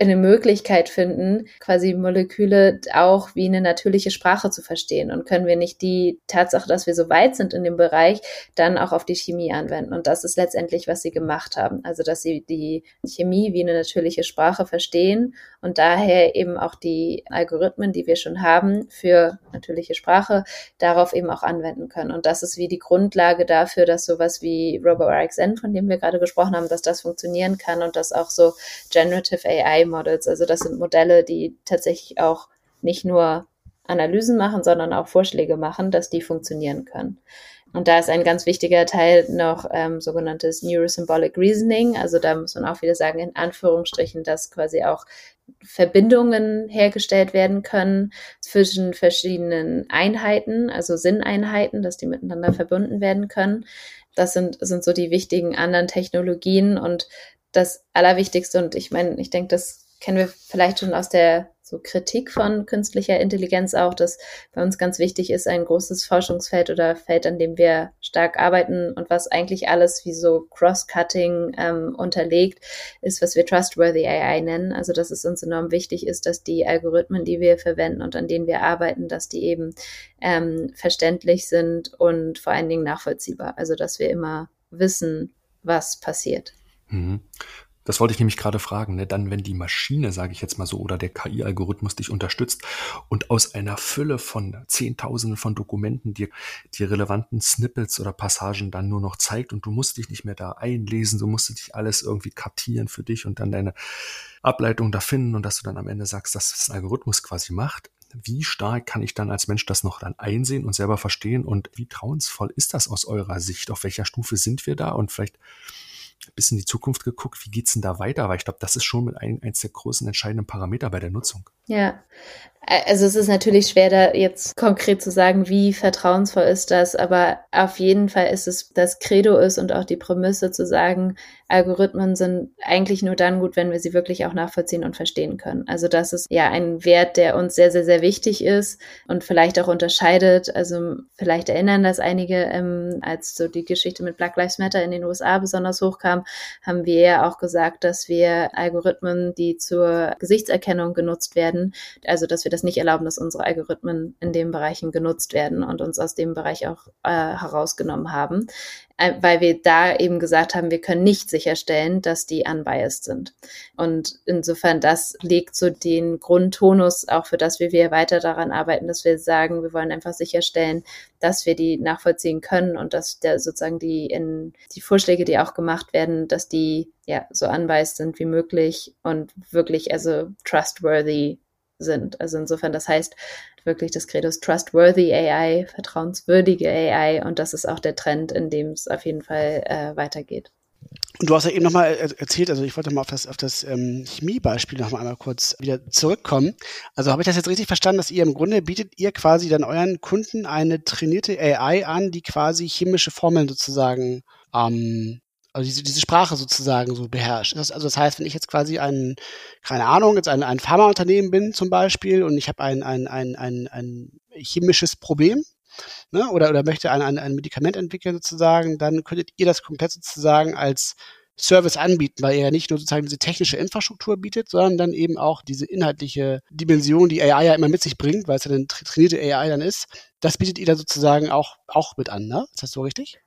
eine Möglichkeit finden, quasi Moleküle auch wie eine natürliche Sprache zu verstehen und können wir nicht die Tatsache, dass wir so weit sind in dem Bereich, dann auch auf die Chemie anwenden. Und das ist letztendlich, was sie gemacht haben. Also, dass sie die Chemie wie eine natürliche Sprache verstehen und daher eben auch die Algorithmen, die wir schon haben für natürliche Sprache, darauf eben auch anwenden können. Und das ist wie die Grundlage dafür, dass sowas wie RoboRxN, von dem wir gerade gesprochen haben, dass das funktionieren kann und dass auch so Generative AI Models. Also das sind Modelle, die tatsächlich auch nicht nur Analysen machen, sondern auch Vorschläge machen, dass die funktionieren können. Und da ist ein ganz wichtiger Teil noch ähm, sogenanntes Neurosymbolic Reasoning. Also da muss man auch wieder sagen, in Anführungsstrichen, dass quasi auch Verbindungen hergestellt werden können zwischen verschiedenen Einheiten, also Sinneinheiten, dass die miteinander verbunden werden können. Das sind, sind so die wichtigen anderen Technologien und das Allerwichtigste. Und ich meine, ich denke, das kennen wir vielleicht schon aus der so Kritik von künstlicher Intelligenz auch, dass bei uns ganz wichtig ist, ein großes Forschungsfeld oder Feld, an dem wir stark arbeiten und was eigentlich alles wie so Cross-Cutting ähm, unterlegt, ist, was wir Trustworthy AI nennen. Also dass es uns enorm wichtig ist, dass die Algorithmen, die wir verwenden und an denen wir arbeiten, dass die eben ähm, verständlich sind und vor allen Dingen nachvollziehbar. Also dass wir immer wissen, was passiert. Mhm. Das wollte ich nämlich gerade fragen. Ne? Dann, wenn die Maschine, sage ich jetzt mal so, oder der KI-Algorithmus dich unterstützt und aus einer Fülle von Zehntausenden von Dokumenten dir die relevanten Snippets oder Passagen dann nur noch zeigt und du musst dich nicht mehr da einlesen, du musst dich alles irgendwie kartieren für dich und dann deine Ableitung da finden und dass du dann am Ende sagst, dass das Algorithmus quasi macht. Wie stark kann ich dann als Mensch das noch dann einsehen und selber verstehen und wie trauensvoll ist das aus eurer Sicht? Auf welcher Stufe sind wir da? Und vielleicht bis in die Zukunft geguckt, wie geht's denn da weiter? Weil ich glaube, das ist schon mit ein, eins der großen entscheidenden Parameter bei der Nutzung. Ja, also es ist natürlich schwer, da jetzt konkret zu sagen, wie vertrauensvoll ist das, aber auf jeden Fall ist es das Credo ist und auch die Prämisse zu sagen, Algorithmen sind eigentlich nur dann gut, wenn wir sie wirklich auch nachvollziehen und verstehen können. Also das ist ja ein Wert, der uns sehr, sehr, sehr wichtig ist und vielleicht auch unterscheidet. Also vielleicht erinnern das einige, ähm, als so die Geschichte mit Black Lives Matter in den USA besonders hochkam, haben wir ja auch gesagt, dass wir Algorithmen, die zur Gesichtserkennung genutzt werden, also dass wir das nicht erlauben, dass unsere Algorithmen in den Bereichen genutzt werden und uns aus dem Bereich auch äh, herausgenommen haben. Äh, weil wir da eben gesagt haben, wir können nicht sicherstellen, dass die unbiased sind. Und insofern, das legt so den Grundtonus auch für das, wie wir weiter daran arbeiten, dass wir sagen, wir wollen einfach sicherstellen, dass wir die nachvollziehen können und dass der sozusagen die in die Vorschläge, die auch gemacht werden, dass die ja so unbiased sind wie möglich und wirklich also trustworthy sind. Also insofern, das heißt wirklich das Credo ist trustworthy AI, vertrauenswürdige AI und das ist auch der Trend, in dem es auf jeden Fall äh, weitergeht. Und du hast ja eben nochmal erzählt, also ich wollte mal auf das, auf das ähm, Chemiebeispiel nochmal einmal kurz wieder zurückkommen. Also habe ich das jetzt richtig verstanden, dass ihr im Grunde bietet ihr quasi dann euren Kunden eine trainierte AI an, die quasi chemische Formeln sozusagen ähm, also diese, diese Sprache sozusagen so beherrscht. Das, also das heißt, wenn ich jetzt quasi ein, keine Ahnung, jetzt ein, ein Pharmaunternehmen bin zum Beispiel und ich habe ein, ein, ein, ein, ein chemisches Problem, ne, oder, oder möchte ein, ein, ein Medikament entwickeln sozusagen, dann könntet ihr das komplett sozusagen als Service anbieten, weil er ja nicht nur sozusagen diese technische Infrastruktur bietet, sondern dann eben auch diese inhaltliche Dimension, die AI ja immer mit sich bringt, weil es ja eine trainierte AI dann ist. Das bietet ihr da sozusagen auch, auch mit an, ne? Ist das so richtig?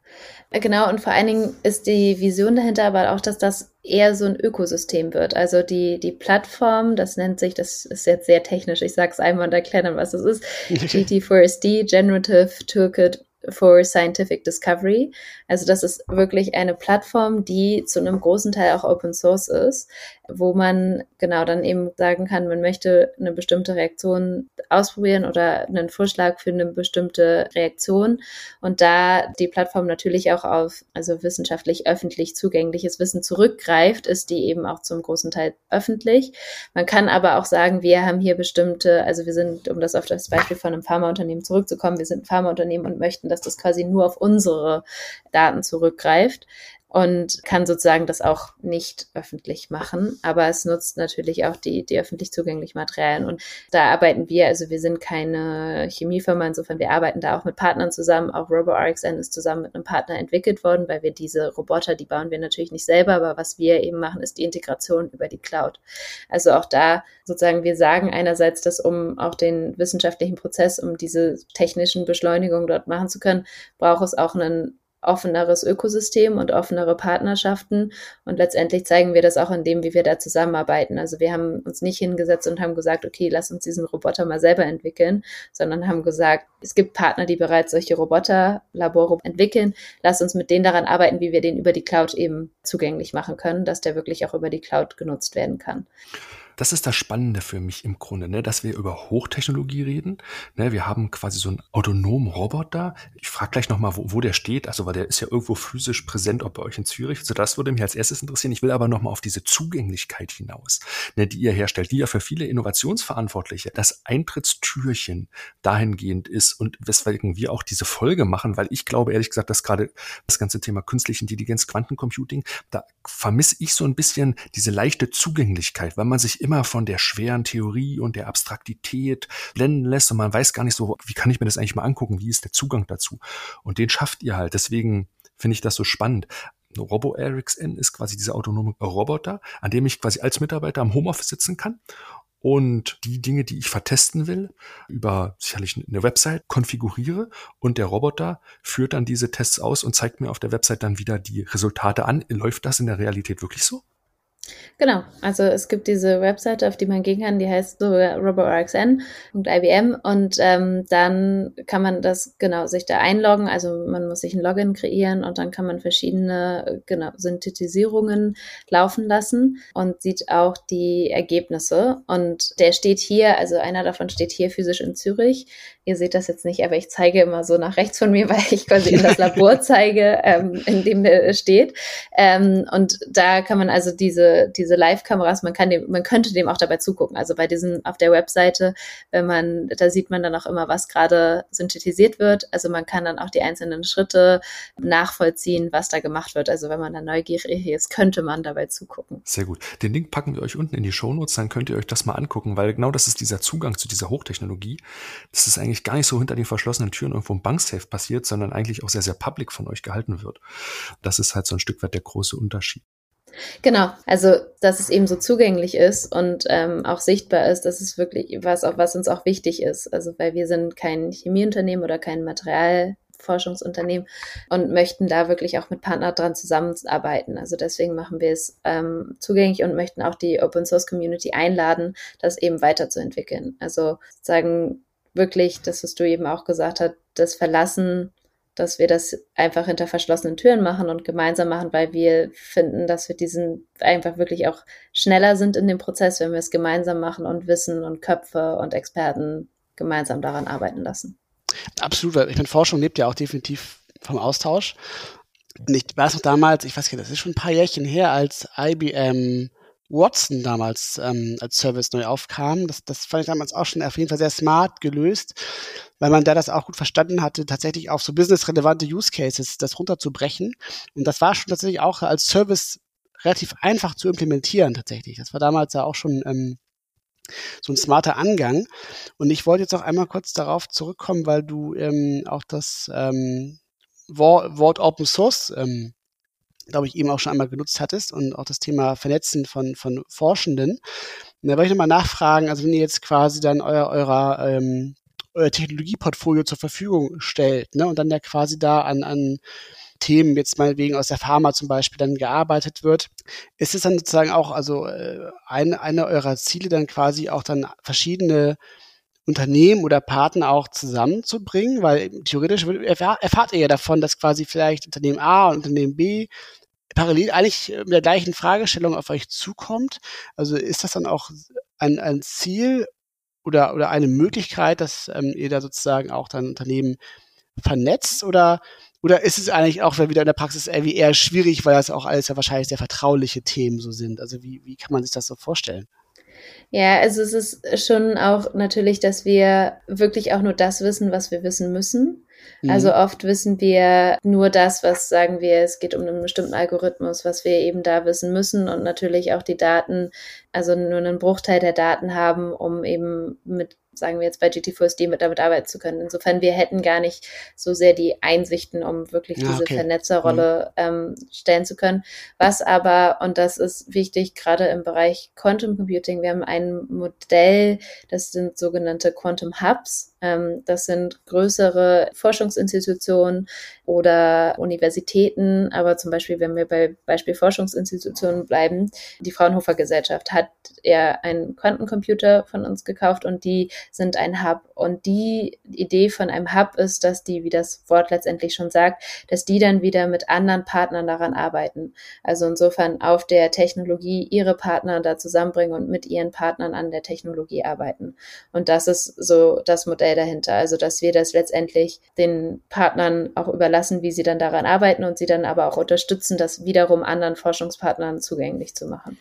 Genau, und vor allen Dingen ist die Vision dahinter aber auch, dass das eher so ein Ökosystem wird. Also die, die Plattform, das nennt sich, das ist jetzt sehr technisch, ich sage es einmal und erkläre dann, was das ist, GT4SD, Generative Toolkit for Scientific Discovery. Also das ist wirklich eine Plattform, die zu einem großen Teil auch Open Source ist, wo man genau dann eben sagen kann, man möchte eine bestimmte Reaktion ausprobieren oder einen Vorschlag für eine bestimmte Reaktion und da die Plattform natürlich auch auf also wissenschaftlich öffentlich zugängliches Wissen zurückgreift, ist die eben auch zum großen Teil öffentlich. Man kann aber auch sagen, wir haben hier bestimmte, also wir sind, um das auf das Beispiel von einem Pharmaunternehmen zurückzukommen, wir sind ein Pharmaunternehmen und möchten dass das quasi nur auf unsere Daten zurückgreift und kann sozusagen das auch nicht öffentlich machen. Aber es nutzt natürlich auch die, die öffentlich zugänglichen Materialien. Und da arbeiten wir, also wir sind keine Chemiefirma, insofern wir arbeiten da auch mit Partnern zusammen. Auch RoboRxN ist zusammen mit einem Partner entwickelt worden, weil wir diese Roboter, die bauen wir natürlich nicht selber, aber was wir eben machen, ist die Integration über die Cloud. Also auch da sozusagen, wir sagen einerseits, dass um auch den wissenschaftlichen Prozess, um diese technischen Beschleunigungen dort machen zu können, braucht es auch einen offeneres Ökosystem und offenere Partnerschaften. Und letztendlich zeigen wir das auch in dem, wie wir da zusammenarbeiten. Also wir haben uns nicht hingesetzt und haben gesagt, okay, lass uns diesen Roboter mal selber entwickeln, sondern haben gesagt, es gibt Partner, die bereits solche Roboter-Labore entwickeln. Lass uns mit denen daran arbeiten, wie wir den über die Cloud eben zugänglich machen können, dass der wirklich auch über die Cloud genutzt werden kann das ist das Spannende für mich im Grunde, ne, dass wir über Hochtechnologie reden. Ne, wir haben quasi so einen autonomen Roboter. Ich frage gleich nochmal, wo, wo der steht, also weil der ist ja irgendwo physisch präsent, ob bei euch in Zürich. So, das würde mich als erstes interessieren. Ich will aber nochmal auf diese Zugänglichkeit hinaus, ne, die ihr herstellt, die ja für viele Innovationsverantwortliche das Eintrittstürchen dahingehend ist und weswegen wir auch diese Folge machen, weil ich glaube ehrlich gesagt, dass gerade das ganze Thema künstliche Intelligenz, Quantencomputing, da vermisse ich so ein bisschen diese leichte Zugänglichkeit, weil man sich immer immer von der schweren Theorie und der Abstraktität blenden lässt und man weiß gar nicht so, wie kann ich mir das eigentlich mal angucken, wie ist der Zugang dazu? Und den schafft ihr halt. Deswegen finde ich das so spannend. Robo RxN ist quasi dieser autonome Roboter, an dem ich quasi als Mitarbeiter am Homeoffice sitzen kann und die Dinge, die ich vertesten will, über sicherlich eine Website konfiguriere und der Roboter führt dann diese Tests aus und zeigt mir auf der Website dann wieder die Resultate an. Läuft das in der Realität wirklich so? Genau, also es gibt diese Webseite, auf die man gehen kann, die heißt so roborxn.ibm und ähm, dann kann man das genau sich da einloggen, also man muss sich ein Login kreieren und dann kann man verschiedene genau Synthetisierungen laufen lassen und sieht auch die Ergebnisse. Und der steht hier, also einer davon steht hier physisch in Zürich. Ihr seht das jetzt nicht, aber ich zeige immer so nach rechts von mir, weil ich quasi in das Labor zeige, ähm, in dem der steht. Ähm, und da kann man also diese diese, Live-Kameras, man kann dem, man könnte dem auch dabei zugucken. Also bei diesen, auf der Webseite, wenn man, da sieht man dann auch immer, was gerade synthetisiert wird. Also man kann dann auch die einzelnen Schritte nachvollziehen, was da gemacht wird. Also wenn man da neugierig ist, könnte man dabei zugucken. Sehr gut. Den Link packen wir euch unten in die Shownotes, dann könnt ihr euch das mal angucken, weil genau das ist dieser Zugang zu dieser Hochtechnologie. Das ist eigentlich gar nicht so hinter den verschlossenen Türen irgendwo im Banksafe passiert, sondern eigentlich auch sehr, sehr public von euch gehalten wird. Das ist halt so ein Stück weit der große Unterschied. Genau, also dass es eben so zugänglich ist und ähm, auch sichtbar ist, das ist wirklich was, auch, was uns auch wichtig ist. Also weil wir sind kein Chemieunternehmen oder kein Materialforschungsunternehmen und möchten da wirklich auch mit Partnern dran zusammenarbeiten. Also deswegen machen wir es ähm, zugänglich und möchten auch die Open Source Community einladen, das eben weiterzuentwickeln. Also sagen wirklich, das, was du eben auch gesagt hast, das Verlassen dass wir das einfach hinter verschlossenen Türen machen und gemeinsam machen, weil wir finden, dass wir diesen einfach wirklich auch schneller sind in dem Prozess, wenn wir es gemeinsam machen und Wissen und Köpfe und Experten gemeinsam daran arbeiten lassen. Absolut, weil ich meine, Forschung lebt ja auch definitiv vom Austausch. Und ich weiß noch damals, ich weiß nicht, das ist schon ein paar Jährchen her, als IBM Watson damals ähm, als Service neu aufkam. Das, das fand ich damals auch schon auf jeden Fall sehr smart gelöst, weil man da das auch gut verstanden hatte, tatsächlich auf so businessrelevante Use Cases das runterzubrechen. Und das war schon tatsächlich auch als Service relativ einfach zu implementieren tatsächlich. Das war damals ja auch schon ähm, so ein smarter Angang. Und ich wollte jetzt auch einmal kurz darauf zurückkommen, weil du ähm, auch das ähm, Wort Open Source ähm, glaube ich, eben auch schon einmal genutzt hattest und auch das Thema Vernetzen von, von Forschenden. Und da wollte ich nochmal nachfragen, also wenn ihr jetzt quasi dann euer, eurer, ähm, euer Technologieportfolio zur Verfügung stellt, ne, und dann ja quasi da an, an Themen, jetzt meinetwegen aus der Pharma zum Beispiel, dann gearbeitet wird, ist es dann sozusagen auch, also äh, eine, eine eurer Ziele dann quasi auch dann verschiedene Unternehmen oder Partner auch zusammenzubringen, weil theoretisch erfahrt ihr ja davon, dass quasi vielleicht Unternehmen A und Unternehmen B parallel eigentlich mit der gleichen Fragestellung auf euch zukommt. Also ist das dann auch ein, ein Ziel oder, oder eine Möglichkeit, dass ähm, ihr da sozusagen auch dann Unternehmen vernetzt oder oder ist es eigentlich auch wieder in der Praxis eher schwierig, weil das auch alles ja wahrscheinlich sehr vertrauliche Themen so sind? Also wie, wie kann man sich das so vorstellen? Ja, also es ist schon auch natürlich, dass wir wirklich auch nur das wissen, was wir wissen müssen. Also mhm. oft wissen wir nur das, was sagen wir, es geht um einen bestimmten Algorithmus, was wir eben da wissen müssen und natürlich auch die Daten, also nur einen Bruchteil der Daten haben, um eben mit sagen wir jetzt bei GT4SD mit damit arbeiten zu können. Insofern, wir hätten gar nicht so sehr die Einsichten, um wirklich ja, diese okay. Vernetzerrolle mhm. ähm, stellen zu können. Was aber, und das ist wichtig, gerade im Bereich Quantum Computing, wir haben ein Modell, das sind sogenannte Quantum Hubs. Ähm, das sind größere Forschungsinstitutionen oder Universitäten, aber zum Beispiel, wenn wir bei Beispiel Forschungsinstitutionen bleiben, die Fraunhofer Gesellschaft hat ja einen Quantencomputer von uns gekauft und die sind ein Hub. Und die Idee von einem Hub ist, dass die, wie das Wort letztendlich schon sagt, dass die dann wieder mit anderen Partnern daran arbeiten. Also insofern auf der Technologie ihre Partner da zusammenbringen und mit ihren Partnern an der Technologie arbeiten. Und das ist so das Modell dahinter. Also, dass wir das letztendlich den Partnern auch überlassen, wie sie dann daran arbeiten und sie dann aber auch unterstützen, das wiederum anderen Forschungspartnern zugänglich zu machen.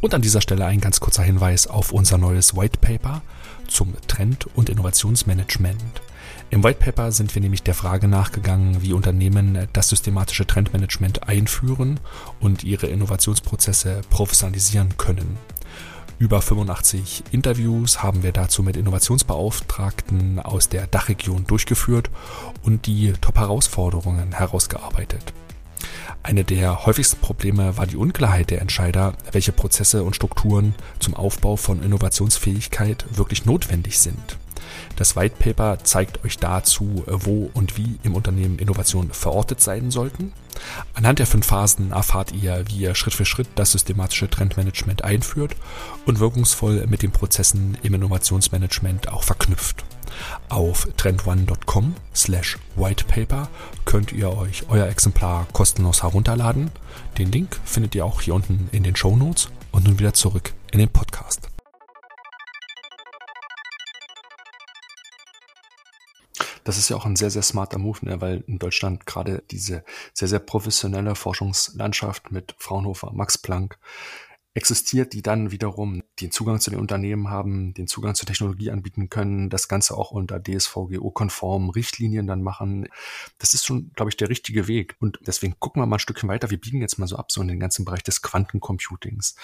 Und an dieser Stelle ein ganz kurzer Hinweis auf unser neues White Paper zum Trend- und Innovationsmanagement. Im White Paper sind wir nämlich der Frage nachgegangen, wie Unternehmen das systematische Trendmanagement einführen und ihre Innovationsprozesse professionalisieren können. Über 85 Interviews haben wir dazu mit Innovationsbeauftragten aus der Dachregion durchgeführt und die Top-Herausforderungen herausgearbeitet. Eine der häufigsten Probleme war die Unklarheit der Entscheider, welche Prozesse und Strukturen zum Aufbau von Innovationsfähigkeit wirklich notwendig sind. Das White Paper zeigt euch dazu, wo und wie im Unternehmen Innovationen verortet sein sollten. Anhand der fünf Phasen erfahrt ihr, wie ihr Schritt für Schritt das systematische Trendmanagement einführt und wirkungsvoll mit den Prozessen im Innovationsmanagement auch verknüpft. Auf trendone.com slash whitepaper könnt ihr euch euer Exemplar kostenlos herunterladen. Den Link findet ihr auch hier unten in den Show Notes und nun wieder zurück in den Podcast. Das ist ja auch ein sehr, sehr smarter Move, ne? weil in Deutschland gerade diese sehr, sehr professionelle Forschungslandschaft mit Fraunhofer, Max Planck, existiert, die dann wiederum den Zugang zu den Unternehmen haben, den Zugang zur Technologie anbieten können, das Ganze auch unter DSVGO-konformen Richtlinien dann machen. Das ist schon, glaube ich, der richtige Weg. Und deswegen gucken wir mal ein Stückchen weiter. Wir biegen jetzt mal so ab, so in den ganzen Bereich des Quantencomputings.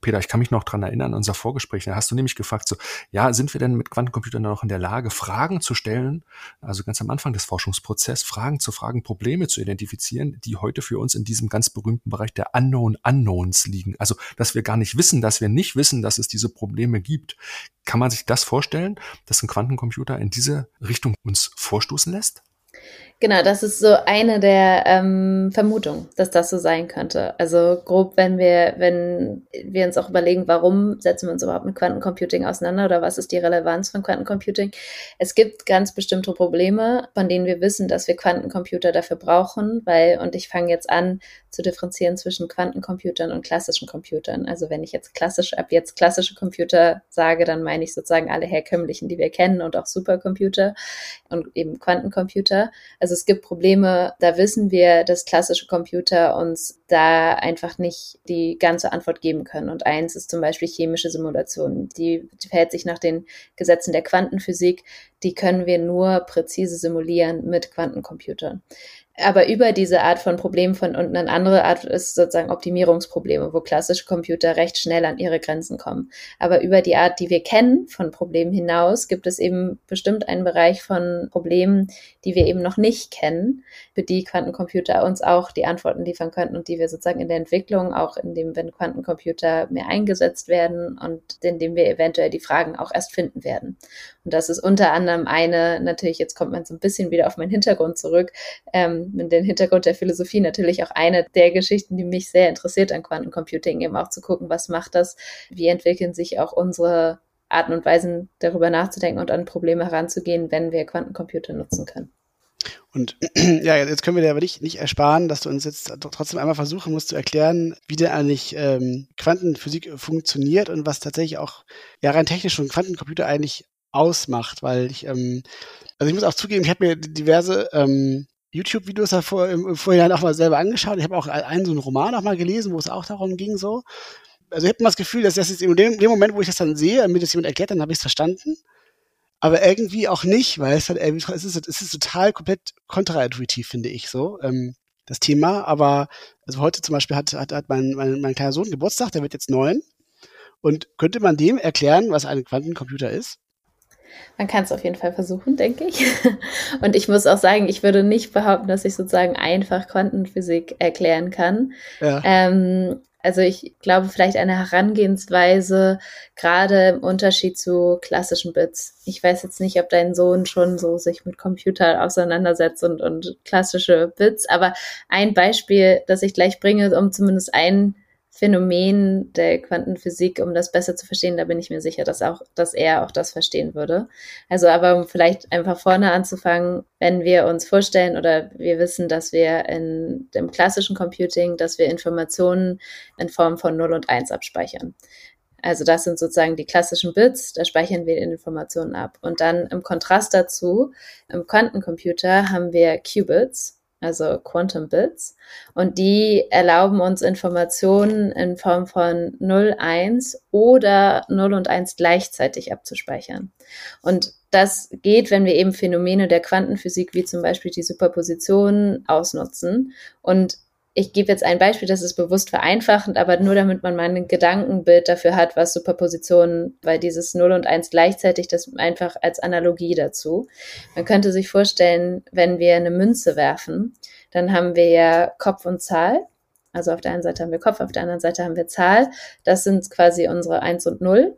Peter, ich kann mich noch dran erinnern, unser Vorgespräch, da hast du nämlich gefragt, so, ja, sind wir denn mit Quantencomputern noch in der Lage, Fragen zu stellen, also ganz am Anfang des Forschungsprozesses, Fragen zu fragen, Probleme zu identifizieren, die heute für uns in diesem ganz berühmten Bereich der Unknown Unknowns liegen. Also dass wir gar nicht wissen, dass wir nicht wissen, dass es diese Probleme gibt. Kann man sich das vorstellen, dass ein Quantencomputer in diese Richtung uns vorstoßen lässt? Genau, das ist so eine der ähm, Vermutungen, dass das so sein könnte. Also grob, wenn wir, wenn wir uns auch überlegen, warum setzen wir uns überhaupt mit Quantencomputing auseinander oder was ist die Relevanz von Quantencomputing? Es gibt ganz bestimmte Probleme, von denen wir wissen, dass wir Quantencomputer dafür brauchen, weil, und ich fange jetzt an zu differenzieren zwischen Quantencomputern und klassischen Computern. Also wenn ich jetzt klassisch, ab jetzt klassische Computer sage, dann meine ich sozusagen alle herkömmlichen, die wir kennen und auch Supercomputer und eben Quantencomputer. Also es gibt Probleme, da wissen wir, dass klassische Computer uns da einfach nicht die ganze Antwort geben können. Und eins ist zum Beispiel chemische Simulation. Die verhält sich nach den Gesetzen der Quantenphysik. Die können wir nur präzise simulieren mit Quantencomputern aber über diese Art von Problemen von und eine andere Art ist sozusagen Optimierungsprobleme, wo klassische Computer recht schnell an ihre Grenzen kommen. Aber über die Art, die wir kennen von Problemen hinaus, gibt es eben bestimmt einen Bereich von Problemen, die wir eben noch nicht kennen, für die Quantencomputer uns auch die Antworten liefern könnten und die wir sozusagen in der Entwicklung, auch in dem, wenn Quantencomputer mehr eingesetzt werden und in dem wir eventuell die Fragen auch erst finden werden. Und das ist unter anderem eine, natürlich, jetzt kommt man so ein bisschen wieder auf meinen Hintergrund zurück, ähm, dem Hintergrund der Philosophie natürlich auch eine der Geschichten, die mich sehr interessiert an Quantencomputing, eben auch zu gucken, was macht das, wie entwickeln sich auch unsere Arten und Weisen, darüber nachzudenken und an Probleme heranzugehen, wenn wir Quantencomputer nutzen können. Und ja, jetzt können wir dir aber nicht, nicht ersparen, dass du uns jetzt trotzdem einmal versuchen musst zu erklären, wie denn eigentlich ähm, Quantenphysik funktioniert und was tatsächlich auch ja rein technisch schon Quantencomputer eigentlich ausmacht, weil ich, ähm, also ich muss auch zugeben, ich habe mir diverse ähm, YouTube-Videos davor im, Vorhinein auch mal selber angeschaut. Ich habe auch einen so einen Roman auch mal gelesen, wo es auch darum ging so. Also ich habe das Gefühl, dass das jetzt in dem, dem, Moment, wo ich das dann sehe, mir das jemand erklärt, dann habe ich es verstanden. Aber irgendwie auch nicht, weil es halt es ist, es ist total komplett kontraintuitiv, finde ich so, ähm, das Thema. Aber also heute zum Beispiel hat, hat, hat mein, mein, mein kleiner Sohn Geburtstag, der wird jetzt neun. Und könnte man dem erklären, was ein Quantencomputer ist? Man kann es auf jeden Fall versuchen, denke ich. Und ich muss auch sagen, ich würde nicht behaupten, dass ich sozusagen einfach Quantenphysik erklären kann. Ja. Ähm, also ich glaube, vielleicht eine Herangehensweise, gerade im Unterschied zu klassischen Bits. Ich weiß jetzt nicht, ob dein Sohn schon so sich mit Computer auseinandersetzt und, und klassische Bits, aber ein Beispiel, das ich gleich bringe, um zumindest einen Phänomen der Quantenphysik, um das besser zu verstehen, da bin ich mir sicher, dass auch, dass er auch das verstehen würde. Also, aber um vielleicht einfach vorne anzufangen, wenn wir uns vorstellen oder wir wissen, dass wir in dem klassischen Computing, dass wir Informationen in Form von 0 und 1 abspeichern. Also das sind sozusagen die klassischen Bits, da speichern wir Informationen ab. Und dann im Kontrast dazu, im Quantencomputer haben wir Qubits also Quantum Bits. Und die erlauben uns Informationen in Form von 0, 1 oder 0 und 1 gleichzeitig abzuspeichern. Und das geht, wenn wir eben Phänomene der Quantenphysik wie zum Beispiel die Superposition ausnutzen. Und ich gebe jetzt ein Beispiel, das ist bewusst vereinfachend, aber nur damit man mal ein Gedankenbild dafür hat, was Superpositionen, weil dieses 0 und 1 gleichzeitig, das einfach als Analogie dazu. Man könnte sich vorstellen, wenn wir eine Münze werfen, dann haben wir ja Kopf und Zahl. Also auf der einen Seite haben wir Kopf, auf der anderen Seite haben wir Zahl. Das sind quasi unsere 1 und 0.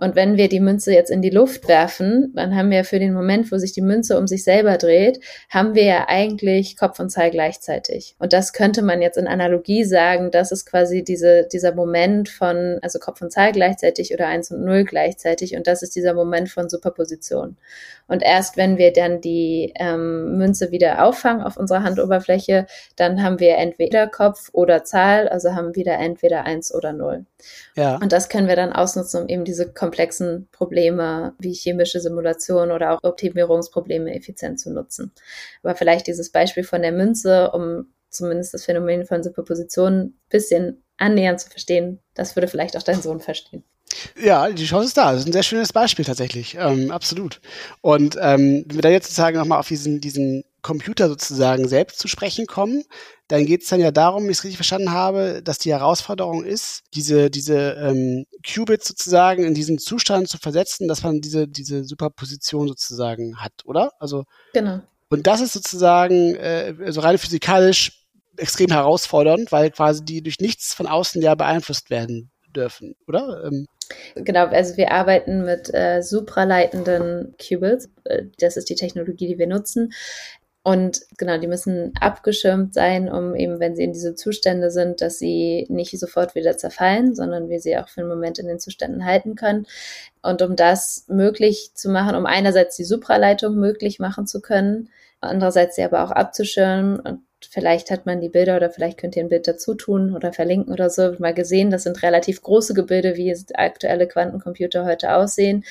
Und wenn wir die Münze jetzt in die Luft werfen, dann haben wir für den Moment, wo sich die Münze um sich selber dreht, haben wir ja eigentlich Kopf und Zahl gleichzeitig. Und das könnte man jetzt in Analogie sagen, das ist quasi diese, dieser Moment von, also Kopf und Zahl gleichzeitig oder eins und null gleichzeitig. Und das ist dieser Moment von Superposition. Und erst wenn wir dann die ähm, Münze wieder auffangen auf unserer Handoberfläche, dann haben wir entweder Kopf oder Zahl, also haben wieder entweder eins oder null. Ja. Und das können wir dann ausnutzen, um eben diese komplexen Probleme wie chemische Simulation oder auch Optimierungsprobleme effizient zu nutzen. Aber vielleicht dieses Beispiel von der Münze, um zumindest das Phänomen von Superposition ein bisschen annähernd zu verstehen, das würde vielleicht auch dein Sohn verstehen. Ja, die Chance ist da. Das ist ein sehr schönes Beispiel tatsächlich. Ähm, absolut. Und ähm, wenn wir da jetzt sozusagen nochmal auf diesen, diesen Computer sozusagen selbst zu sprechen kommen, dann geht es dann ja darum, wenn ich es richtig verstanden habe, dass die Herausforderung ist, diese, diese ähm, Qubits sozusagen in diesen Zustand zu versetzen, dass man diese, diese Superposition sozusagen hat, oder? Also genau. Und das ist sozusagen, äh, also rein physikalisch extrem herausfordernd, weil quasi die durch nichts von außen ja beeinflusst werden dürfen, oder? Ähm. Genau, also wir arbeiten mit äh, supraleitenden Qubits. Äh, das ist die Technologie, die wir nutzen. Und genau, die müssen abgeschirmt sein, um eben, wenn sie in diese Zustände sind, dass sie nicht sofort wieder zerfallen, sondern wir sie auch für einen Moment in den Zuständen halten können. Und um das möglich zu machen, um einerseits die Supraleitung möglich machen zu können, andererseits sie aber auch abzuschirmen und vielleicht hat man die Bilder oder vielleicht könnt ihr ein Bild dazu tun oder verlinken oder so, mal gesehen, das sind relativ große Gebilde, wie aktuelle Quantencomputer heute aussehen.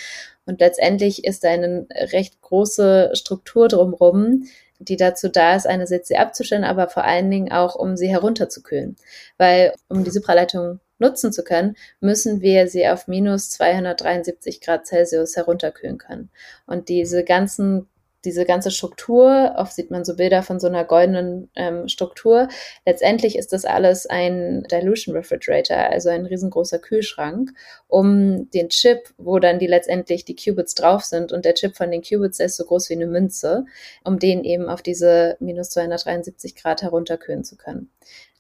Und letztendlich ist da eine recht große Struktur drumherum, die dazu da ist, eine Sätze abzustellen, aber vor allen Dingen auch, um sie herunterzukühlen. Weil, um die Supraleitung nutzen zu können, müssen wir sie auf minus 273 Grad Celsius herunterkühlen können. Und diese ganzen diese ganze Struktur, oft sieht man so Bilder von so einer goldenen ähm, Struktur. Letztendlich ist das alles ein Dilution Refrigerator, also ein riesengroßer Kühlschrank, um den Chip, wo dann die letztendlich die Qubits drauf sind und der Chip von den Qubits ist so groß wie eine Münze, um den eben auf diese minus 273 Grad herunterkühlen zu können.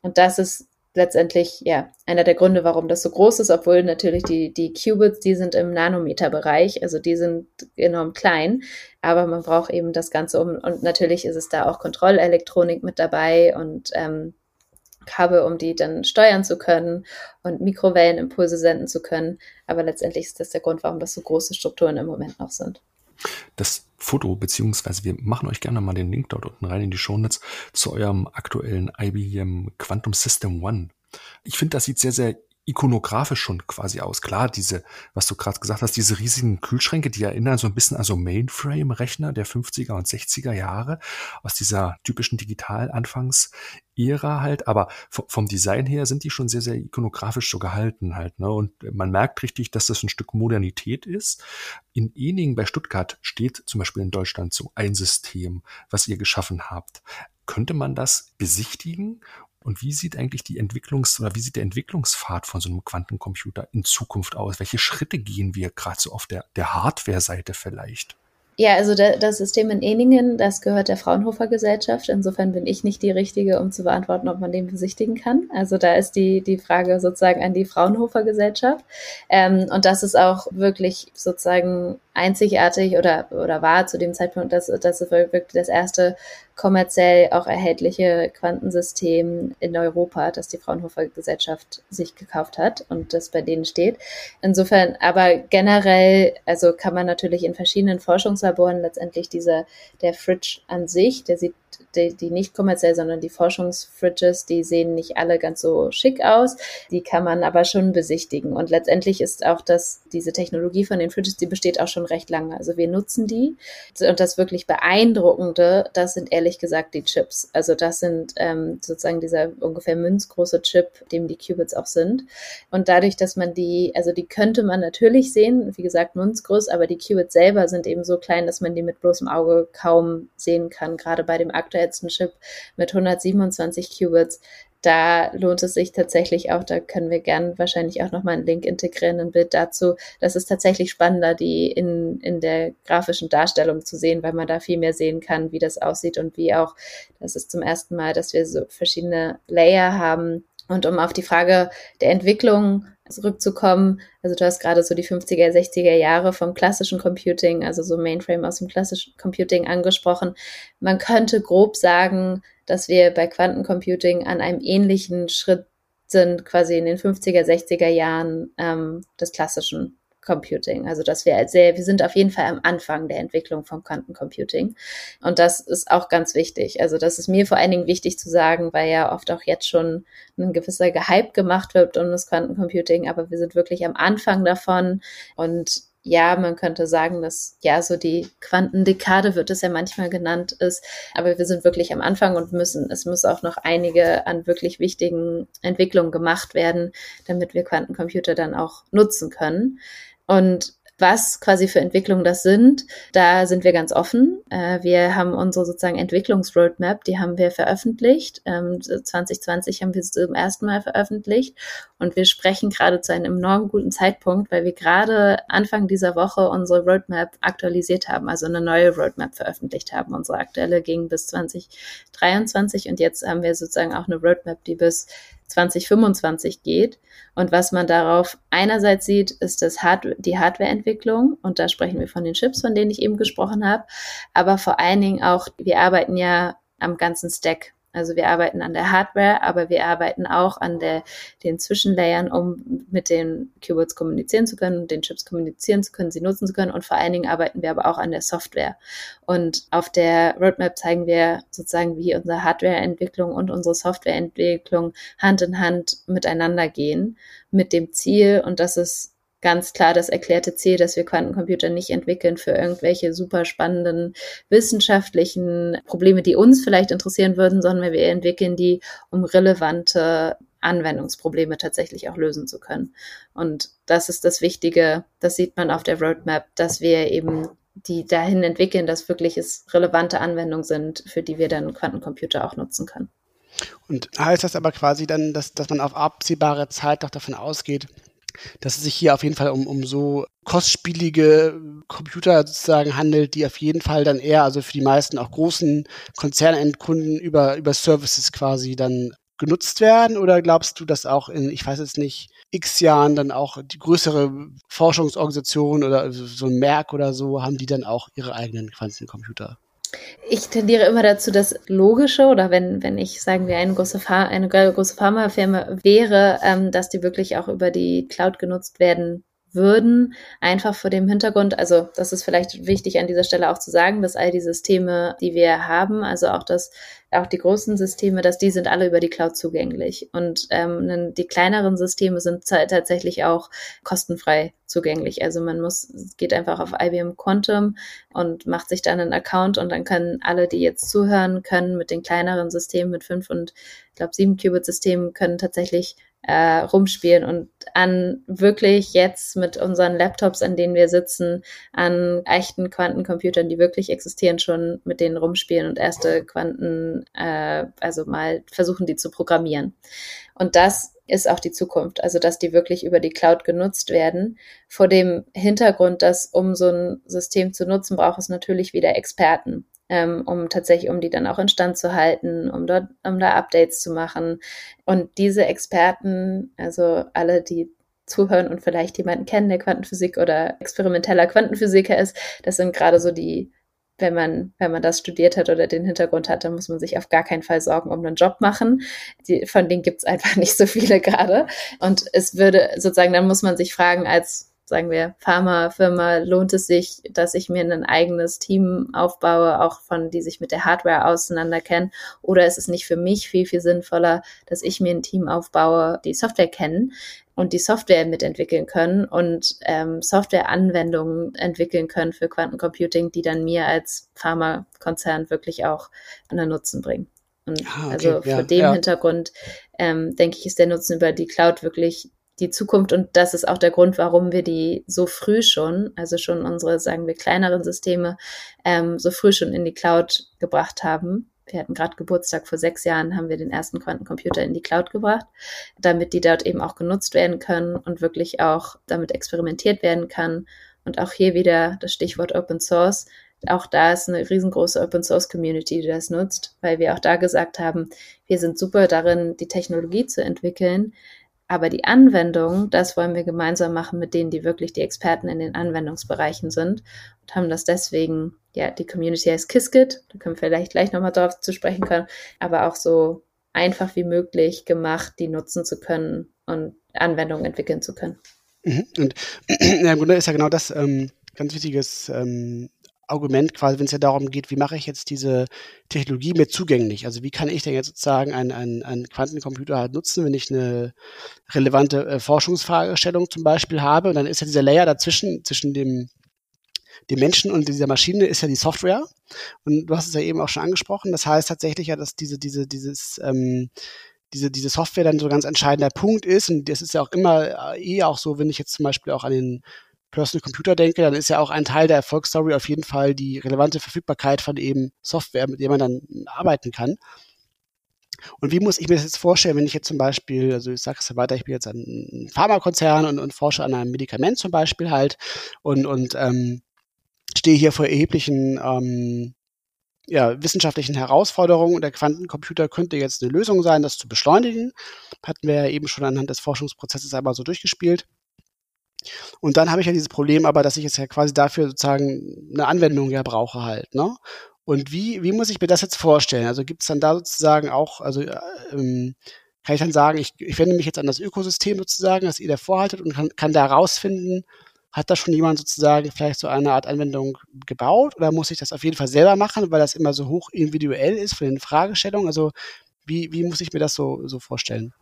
Und das ist letztendlich ja einer der Gründe, warum das so groß ist, obwohl natürlich die, die Qubits, die sind im Nanometerbereich, also die sind enorm klein, aber man braucht eben das Ganze um und natürlich ist es da auch Kontrollelektronik mit dabei und ähm, Kabel, um die dann steuern zu können und Mikrowellenimpulse senden zu können. Aber letztendlich ist das der Grund, warum das so große Strukturen im Moment noch sind. Das Foto, beziehungsweise wir machen euch gerne mal den Link dort unten rein in die Shownotes zu eurem aktuellen IBM Quantum System One. Ich finde, das sieht sehr, sehr ikonografisch schon quasi aus. Klar, diese, was du gerade gesagt hast, diese riesigen Kühlschränke, die erinnern so ein bisschen an so Mainframe-Rechner der 50er und 60er Jahre aus dieser typischen Digital-Anfangs-Ära halt. Aber vom Design her sind die schon sehr, sehr ikonografisch so gehalten halt. Ne? Und man merkt richtig, dass das ein Stück Modernität ist. In Eningen bei Stuttgart steht zum Beispiel in Deutschland so ein System, was ihr geschaffen habt. Könnte man das besichtigen und wie sieht eigentlich die Entwicklungs- oder wie sieht der Entwicklungspfad von so einem Quantencomputer in Zukunft aus? Welche Schritte gehen wir gerade so auf der, der Hardware-Seite vielleicht? Ja, also das System in Eningen, das gehört der Fraunhofer Gesellschaft. Insofern bin ich nicht die Richtige, um zu beantworten, ob man den besichtigen kann. Also da ist die, die Frage sozusagen an die Fraunhofer Gesellschaft. Ähm, und das ist auch wirklich sozusagen einzigartig oder, oder war zu dem Zeitpunkt, dass, dass es wirklich das erste kommerziell auch erhältliche Quantensystem in Europa, das die Fraunhofer Gesellschaft sich gekauft hat und das bei denen steht. Insofern, aber generell, also kann man natürlich in verschiedenen Forschungslaboren letztendlich dieser, der Fridge an sich, der sieht die, die nicht kommerziell, sondern die Forschungsfridges, die sehen nicht alle ganz so schick aus. Die kann man aber schon besichtigen. Und letztendlich ist auch das, diese Technologie von den Fridges, die besteht auch schon recht lange. Also wir nutzen die. Und das wirklich Beeindruckende, das sind ehrlich gesagt die Chips. Also das sind ähm, sozusagen dieser ungefähr münzgroße Chip, dem die Qubits auch sind. Und dadurch, dass man die, also die könnte man natürlich sehen, wie gesagt, münzgroß, aber die Qubits selber sind eben so klein, dass man die mit bloßem Auge kaum sehen kann, gerade bei dem aktuellsten Chip mit 127 Qubits. Da lohnt es sich tatsächlich auch, da können wir gern wahrscheinlich auch nochmal einen Link integrieren, ein Bild dazu. Das ist tatsächlich spannender, die in, in der grafischen Darstellung zu sehen, weil man da viel mehr sehen kann, wie das aussieht und wie auch, das ist zum ersten Mal, dass wir so verschiedene Layer haben. Und um auf die Frage der Entwicklung zurückzukommen. Also du hast gerade so die 50er, 60er Jahre vom klassischen Computing, also so Mainframe aus dem klassischen Computing angesprochen. Man könnte grob sagen, dass wir bei Quantencomputing an einem ähnlichen Schritt sind, quasi in den 50er, 60er Jahren ähm, des klassischen Computing. Also dass wir sehr, wir sind auf jeden Fall am Anfang der Entwicklung vom Quantencomputing. Und das ist auch ganz wichtig. Also das ist mir vor allen Dingen wichtig zu sagen, weil ja oft auch jetzt schon ein gewisser Gehype gemacht wird um das Quantencomputing, aber wir sind wirklich am Anfang davon und ja, man könnte sagen, dass ja so die Quantendekade wird es ja manchmal genannt ist, aber wir sind wirklich am Anfang und müssen, es muss auch noch einige an wirklich wichtigen Entwicklungen gemacht werden, damit wir Quantencomputer dann auch nutzen können. Und was quasi für Entwicklungen das sind, da sind wir ganz offen. Äh, wir haben unsere sozusagen Entwicklungsroadmap, die haben wir veröffentlicht. 2020 ähm, haben wir sie zum ersten Mal veröffentlicht und wir sprechen gerade zu einem enorm guten Zeitpunkt, weil wir gerade Anfang dieser Woche unsere Roadmap aktualisiert haben, also eine neue Roadmap veröffentlicht haben. Unsere aktuelle ging bis 2023 und jetzt haben wir sozusagen auch eine Roadmap, die bis 2025 geht. Und was man darauf einerseits sieht, ist das Hard die Hardwareentwicklung. Und da sprechen wir von den Chips, von denen ich eben gesprochen habe. Aber vor allen Dingen auch, wir arbeiten ja am ganzen Stack. Also wir arbeiten an der Hardware, aber wir arbeiten auch an der, den Zwischenlayern, um mit den Qubits kommunizieren zu können, den Chips kommunizieren zu können, sie nutzen zu können. Und vor allen Dingen arbeiten wir aber auch an der Software. Und auf der Roadmap zeigen wir sozusagen, wie unsere Hardwareentwicklung und unsere Softwareentwicklung Hand in Hand miteinander gehen, mit dem Ziel, und das ist ganz klar das erklärte Ziel, dass wir Quantencomputer nicht entwickeln für irgendwelche super spannenden wissenschaftlichen Probleme, die uns vielleicht interessieren würden, sondern wir entwickeln die, um relevante Anwendungsprobleme tatsächlich auch lösen zu können. Und das ist das Wichtige, das sieht man auf der Roadmap, dass wir eben die dahin entwickeln, dass wirklich es relevante Anwendungen sind, für die wir dann Quantencomputer auch nutzen können. Und heißt das aber quasi dann, dass, dass man auf absehbare Zeit doch davon ausgeht, dass es sich hier auf jeden Fall um, um so kostspielige Computer sozusagen handelt, die auf jeden Fall dann eher, also für die meisten auch großen Konzernendkunden über, über Services quasi dann genutzt werden? Oder glaubst du, dass auch in, ich weiß jetzt nicht, x Jahren dann auch die größere Forschungsorganisation oder so ein Merck oder so, haben die dann auch ihre eigenen Quantencomputer? Ich tendiere immer dazu, das Logische oder wenn, wenn ich, sagen wir, eine große, Pharma, eine große Pharmafirma wäre, ähm, dass die wirklich auch über die Cloud genutzt werden würden, einfach vor dem Hintergrund, also das ist vielleicht wichtig an dieser Stelle auch zu sagen, dass all die Systeme, die wir haben, also auch das, auch die großen Systeme, dass die sind alle über die Cloud zugänglich und ähm, die kleineren Systeme sind tatsächlich auch kostenfrei zugänglich. Also man muss, geht einfach auf IBM Quantum und macht sich dann einen Account und dann können alle, die jetzt zuhören können, mit den kleineren Systemen, mit fünf und ich glaube sieben Qubit-Systemen, können tatsächlich äh, rumspielen und an wirklich jetzt mit unseren Laptops, an denen wir sitzen, an echten Quantencomputern, die wirklich existieren, schon mit denen rumspielen und erste Quanten, äh, also mal versuchen, die zu programmieren. Und das ist auch die Zukunft, also dass die wirklich über die Cloud genutzt werden. Vor dem Hintergrund, dass um so ein System zu nutzen, braucht es natürlich wieder Experten ähm, um tatsächlich, um die dann auch instand zu halten, um dort, um da Updates zu machen. Und diese Experten, also alle, die zuhören und vielleicht jemanden kennen, der Quantenphysik oder experimenteller Quantenphysiker ist, das sind gerade so die wenn man, wenn man das studiert hat oder den Hintergrund hat, dann muss man sich auf gar keinen Fall Sorgen um einen Job machen. Die, von denen gibt's einfach nicht so viele gerade. Und es würde sozusagen, dann muss man sich fragen, als sagen wir, Pharmafirma lohnt es sich, dass ich mir ein eigenes Team aufbaue, auch von, die sich mit der Hardware auseinanderkennen? Oder ist es nicht für mich viel, viel sinnvoller, dass ich mir ein Team aufbaue, die Software kennen? und die Software mitentwickeln können und ähm, Softwareanwendungen entwickeln können für Quantencomputing, die dann mir als Pharmakonzern wirklich auch einen Nutzen bringen. Und ah, okay, also vor ja, dem ja. Hintergrund ähm, denke ich, ist der Nutzen über die Cloud wirklich die Zukunft und das ist auch der Grund, warum wir die so früh schon, also schon unsere, sagen wir, kleineren Systeme ähm, so früh schon in die Cloud gebracht haben. Wir hatten gerade Geburtstag vor sechs Jahren, haben wir den ersten Quantencomputer in die Cloud gebracht, damit die dort eben auch genutzt werden können und wirklich auch damit experimentiert werden kann. Und auch hier wieder das Stichwort Open Source. Auch da ist eine riesengroße Open Source Community, die das nutzt, weil wir auch da gesagt haben, wir sind super darin, die Technologie zu entwickeln, aber die Anwendung, das wollen wir gemeinsam machen mit denen, die wirklich die Experten in den Anwendungsbereichen sind und haben das deswegen, ja, die Community heißt Qiskit, da können wir vielleicht gleich nochmal drauf zu sprechen können, aber auch so einfach wie möglich gemacht, die nutzen zu können und Anwendungen entwickeln zu können. Mhm. Und ja, im Grunde ist ja genau das ähm, ganz wichtiges ähm, Argument quasi, wenn es ja darum geht, wie mache ich jetzt diese Technologie mir zugänglich? Also wie kann ich denn jetzt sozusagen einen, einen, einen Quantencomputer halt nutzen, wenn ich eine relevante äh, Forschungsfragestellung zum Beispiel habe? Und dann ist ja dieser Layer dazwischen, zwischen dem, dem Menschen und dieser Maschine ist ja die Software. Und du hast es ja eben auch schon angesprochen. Das heißt tatsächlich ja, dass diese, diese, dieses, ähm, diese, diese Software dann so ganz entscheidender Punkt ist. Und das ist ja auch immer äh, eh auch so, wenn ich jetzt zum Beispiel auch an den Personal Computer denke, dann ist ja auch ein Teil der Erfolgsstory auf jeden Fall die relevante Verfügbarkeit von eben Software, mit der man dann arbeiten kann. Und wie muss ich mir das jetzt vorstellen, wenn ich jetzt zum Beispiel, also ich sage es ja weiter, ich bin jetzt ein Pharmakonzern und, und forsche an einem Medikament zum Beispiel halt und, und ähm, stehe hier vor erheblichen ähm, ja, wissenschaftlichen Herausforderungen und der Quantencomputer könnte jetzt eine Lösung sein, das zu beschleunigen. Hatten wir ja eben schon anhand des Forschungsprozesses einmal so durchgespielt. Und dann habe ich ja dieses Problem aber, dass ich jetzt ja quasi dafür sozusagen eine Anwendung ja brauche halt, ne? Und wie, wie muss ich mir das jetzt vorstellen? Also gibt es dann da sozusagen auch, also äh, ähm, kann ich dann sagen, ich, ich wende mich jetzt an das Ökosystem sozusagen, das ihr da vorhaltet und kann, kann da herausfinden, hat da schon jemand sozusagen vielleicht so eine Art Anwendung gebaut oder muss ich das auf jeden Fall selber machen, weil das immer so hoch individuell ist von den Fragestellungen? Also wie, wie muss ich mir das so, so vorstellen?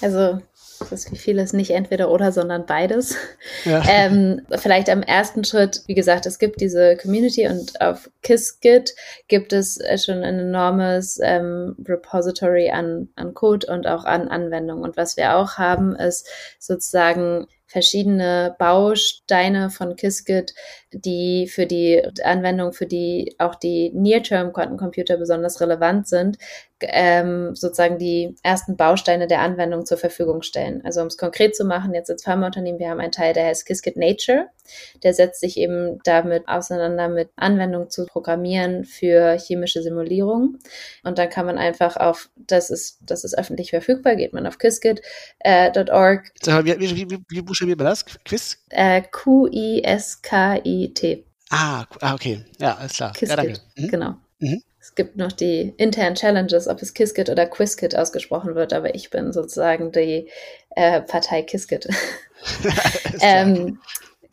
Also das ist wie vieles nicht entweder oder, sondern beides. Ja. Ähm, vielleicht am ersten Schritt, wie gesagt, es gibt diese Community und auf Qiskit gibt es schon ein enormes ähm, Repository an, an Code und auch an Anwendungen. Und was wir auch haben, ist sozusagen verschiedene Bausteine von Qiskit, die für die Anwendung, für die auch die Near-Term-Quantencomputer besonders relevant sind, ähm, sozusagen die ersten Bausteine der Anwendung zur Verfügung stellen. Also um es konkret zu machen, jetzt als Pharmaunternehmen, wir haben einen Teil, der heißt Qiskit Nature. Der setzt sich eben damit auseinander, mit Anwendungen zu programmieren für chemische Simulierung. Und dann kann man einfach auf, das ist, das ist öffentlich verfügbar, geht man auf qiskit.org. Äh, wie, wie, wie, wie buchstabiert man das? Quiz? Äh, Q-I-S-K-I-T. Ah, ah, okay. Ja, alles klar. Qiskit, ja, danke. Mhm. Genau. Mhm. Es gibt noch die internen Challenges, ob es Qiskit oder Quizkit ausgesprochen wird, aber ich bin sozusagen die äh, Partei Qiskit. ähm,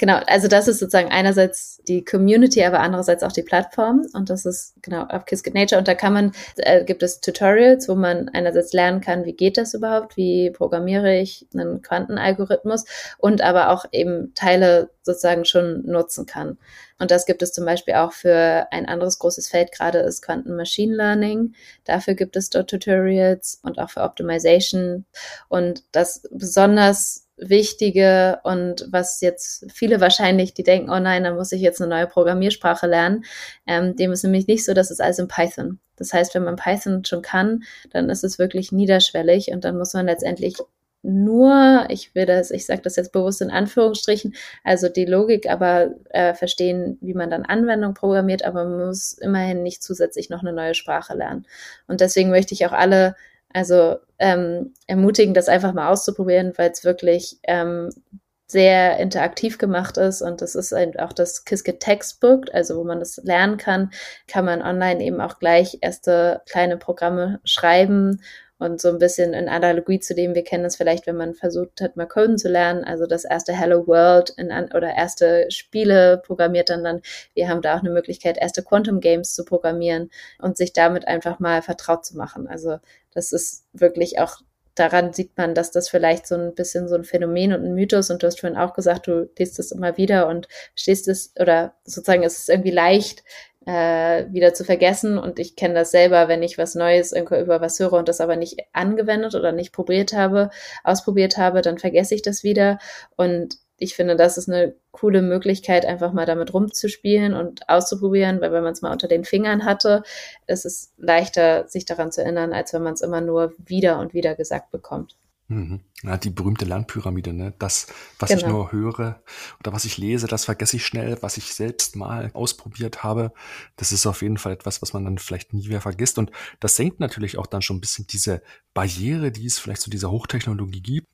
genau, also das ist sozusagen einerseits die Community, aber andererseits auch die Plattform und das ist genau auf Qiskit Nature und da kann man, äh, gibt es Tutorials, wo man einerseits lernen kann, wie geht das überhaupt, wie programmiere ich einen Quantenalgorithmus und aber auch eben Teile sozusagen schon nutzen kann. Und das gibt es zum Beispiel auch für ein anderes großes Feld, gerade ist Quanten Machine Learning. Dafür gibt es dort Tutorials und auch für Optimization. Und das besonders Wichtige und was jetzt viele wahrscheinlich, die denken, oh nein, da muss ich jetzt eine neue Programmiersprache lernen. Ähm, dem ist nämlich nicht so, dass es alles in Python. Das heißt, wenn man Python schon kann, dann ist es wirklich niederschwellig und dann muss man letztendlich nur, ich will das, ich sage das jetzt bewusst in Anführungsstrichen, also die Logik aber äh, verstehen, wie man dann Anwendung programmiert, aber man muss immerhin nicht zusätzlich noch eine neue Sprache lernen. Und deswegen möchte ich auch alle also ähm, ermutigen, das einfach mal auszuprobieren, weil es wirklich ähm, sehr interaktiv gemacht ist. Und das ist auch das Qiskit Textbook, also wo man das lernen kann, kann man online eben auch gleich erste kleine Programme schreiben Und so ein bisschen in Analogie zu dem, wir kennen es vielleicht, wenn man versucht hat, mal Coden zu lernen, also das erste Hello World in, oder erste Spiele programmiert dann dann. Wir haben da auch eine Möglichkeit, erste Quantum Games zu programmieren und sich damit einfach mal vertraut zu machen. Also das ist wirklich auch daran sieht man, dass das vielleicht so ein bisschen so ein Phänomen und ein Mythos und du hast vorhin auch gesagt, du liest es immer wieder und stehst es oder sozusagen ist es irgendwie leicht, äh, wieder zu vergessen. Und ich kenne das selber, wenn ich was Neues über was höre und das aber nicht angewendet oder nicht probiert habe, ausprobiert habe, dann vergesse ich das wieder. Und ich finde, das ist eine coole Möglichkeit, einfach mal damit rumzuspielen und auszuprobieren, weil wenn man es mal unter den Fingern hatte, ist es leichter, sich daran zu erinnern, als wenn man es immer nur wieder und wieder gesagt bekommt. Mhm. Ja, die berühmte Lernpyramide, ne? Das, was genau. ich nur höre oder was ich lese, das vergesse ich schnell. Was ich selbst mal ausprobiert habe, das ist auf jeden Fall etwas, was man dann vielleicht nie mehr vergisst. Und das senkt natürlich auch dann schon ein bisschen diese Barriere, die es vielleicht zu dieser Hochtechnologie gibt.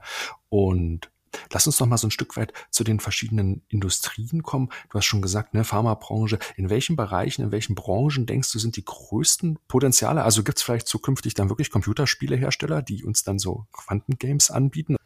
Und Lass uns noch mal so ein Stück weit zu den verschiedenen Industrien kommen. Du hast schon gesagt, ne, Pharmabranche. In welchen Bereichen, in welchen Branchen denkst du, sind die größten Potenziale? Also gibt es vielleicht zukünftig dann wirklich Computerspielehersteller, die uns dann so Quantengames anbieten?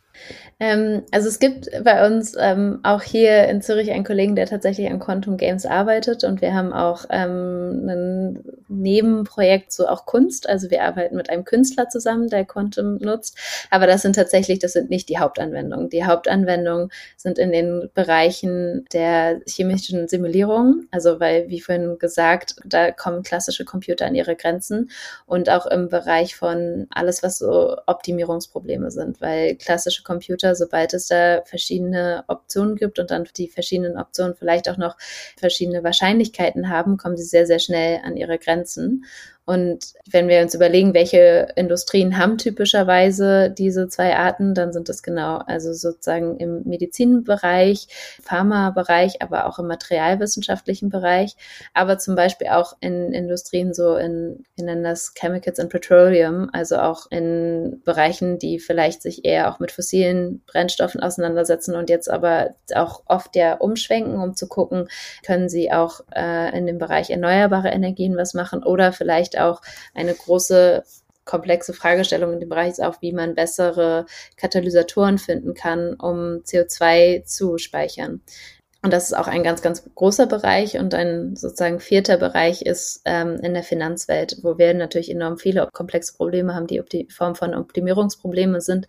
Ähm, also es gibt bei uns ähm, auch hier in Zürich einen Kollegen, der tatsächlich an Quantum Games arbeitet und wir haben auch ähm, ein Nebenprojekt so auch Kunst. Also wir arbeiten mit einem Künstler zusammen, der Quantum nutzt. Aber das sind tatsächlich, das sind nicht die Hauptanwendungen. Die Hauptanwendungen sind in den Bereichen der chemischen Simulierung. Also weil, wie vorhin gesagt, da kommen klassische Computer an ihre Grenzen und auch im Bereich von alles, was so Optimierungsprobleme sind, weil klassische Computer, sobald es da verschiedene Optionen gibt und dann die verschiedenen Optionen vielleicht auch noch verschiedene Wahrscheinlichkeiten haben, kommen sie sehr, sehr schnell an ihre Grenzen. Und wenn wir uns überlegen, welche Industrien haben typischerweise diese zwei Arten, dann sind es genau, also sozusagen im Medizinbereich, Pharmabereich, aber auch im materialwissenschaftlichen Bereich, aber zum Beispiel auch in Industrien so in, wir nennen das Chemicals and Petroleum, also auch in Bereichen, die vielleicht sich eher auch mit fossilen Brennstoffen auseinandersetzen und jetzt aber auch oft ja umschwenken, um zu gucken, können sie auch äh, in dem Bereich erneuerbare Energien was machen oder vielleicht auch eine große komplexe Fragestellung in dem Bereich ist auch, wie man bessere Katalysatoren finden kann, um CO2 zu speichern. Und das ist auch ein ganz, ganz großer Bereich. Und ein sozusagen vierter Bereich ist ähm, in der Finanzwelt, wo wir natürlich enorm viele komplexe Probleme haben, die die Form von Optimierungsprobleme sind.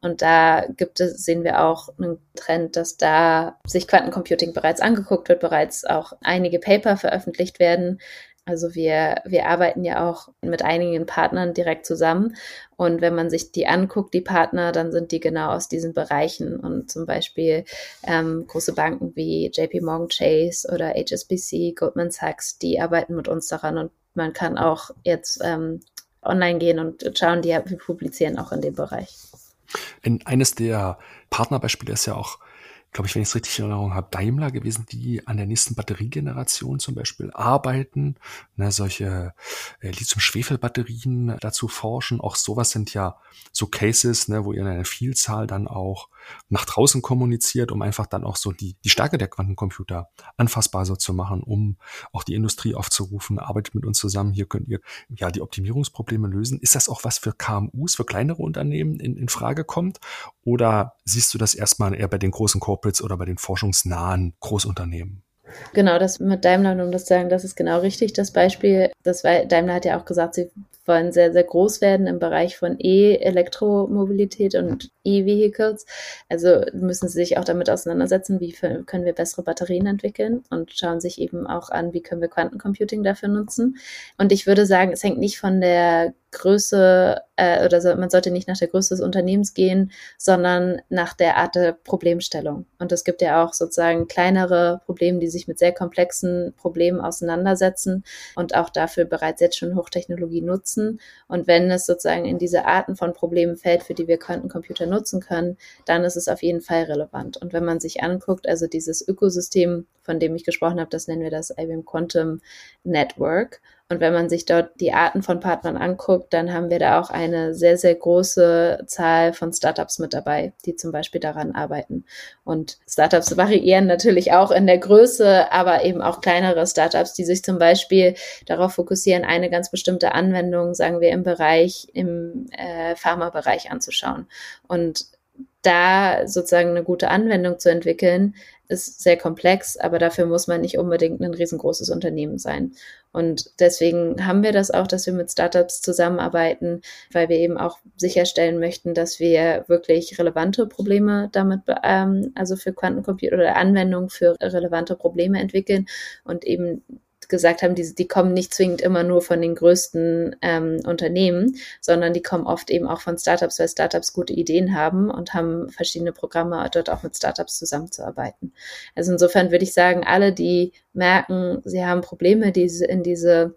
Und da gibt es, sehen wir auch einen Trend, dass da sich Quantencomputing bereits angeguckt wird, bereits auch einige Paper veröffentlicht werden, also wir, wir arbeiten ja auch mit einigen Partnern direkt zusammen. Und wenn man sich die anguckt, die Partner, dann sind die genau aus diesen Bereichen. Und zum Beispiel ähm, große Banken wie JP Morgan Chase oder HSBC, Goldman Sachs, die arbeiten mit uns daran. Und man kann auch jetzt ähm, online gehen und schauen, die wir publizieren auch in dem Bereich. In eines der Partnerbeispiele ist ja auch glaube ich, wenn ich es richtig in Erinnerung habe, Daimler gewesen, die an der nächsten Batteriegeneration zum Beispiel arbeiten, ne, solche äh, Lithium-Schwefel-Batterien dazu forschen. Auch sowas sind ja so Cases, ne, wo ihr eine Vielzahl dann auch nach draußen kommuniziert, um einfach dann auch so die, die Stärke der Quantencomputer anfassbar so zu machen, um auch die Industrie aufzurufen, arbeitet mit uns zusammen, hier könnt ihr ja die Optimierungsprobleme lösen. Ist das auch was für KMUs, für kleinere Unternehmen in, in Frage kommt? Oder siehst du das erstmal eher bei den großen Corporates oder bei den forschungsnahen Großunternehmen? Genau, das mit Daimler, um das zu sagen, das ist genau richtig, das Beispiel. Das Daimler hat ja auch gesagt, sie wollen sehr, sehr groß werden im Bereich von E-Elektromobilität und E-Vehicles. Also müssen sie sich auch damit auseinandersetzen, wie können wir bessere Batterien entwickeln und schauen sich eben auch an, wie können wir Quantencomputing dafür nutzen. Und ich würde sagen, es hängt nicht von der Größe äh, oder so, man sollte nicht nach der Größe des Unternehmens gehen, sondern nach der Art der Problemstellung. Und es gibt ja auch sozusagen kleinere Probleme, die sich mit sehr komplexen Problemen auseinandersetzen und auch dafür bereits jetzt schon Hochtechnologie nutzen. Und wenn es sozusagen in diese Arten von Problemen fällt, für die wir Quantencomputer nutzen können, dann ist es auf jeden Fall relevant. Und wenn man sich anguckt, also dieses Ökosystem, von dem ich gesprochen habe, das nennen wir das IBM Quantum Network. Und wenn man sich dort die Arten von Partnern anguckt, dann haben wir da auch eine sehr, sehr große Zahl von Startups mit dabei, die zum Beispiel daran arbeiten. Und Startups variieren natürlich auch in der Größe, aber eben auch kleinere Startups, die sich zum Beispiel darauf fokussieren, eine ganz bestimmte Anwendung, sagen wir, im Bereich, im äh, Pharmabereich anzuschauen. Und da sozusagen eine gute Anwendung zu entwickeln, ist sehr komplex, aber dafür muss man nicht unbedingt ein riesengroßes Unternehmen sein. Und deswegen haben wir das auch, dass wir mit Startups zusammenarbeiten, weil wir eben auch sicherstellen möchten, dass wir wirklich relevante Probleme damit, ähm, also für Quantencomputer oder Anwendungen für relevante Probleme entwickeln und eben gesagt haben, die, die kommen nicht zwingend immer nur von den größten ähm, Unternehmen, sondern die kommen oft eben auch von Startups, weil Startups gute Ideen haben und haben verschiedene Programme, dort auch mit Startups zusammenzuarbeiten. Also insofern würde ich sagen, alle, die merken, sie haben Probleme, die in diese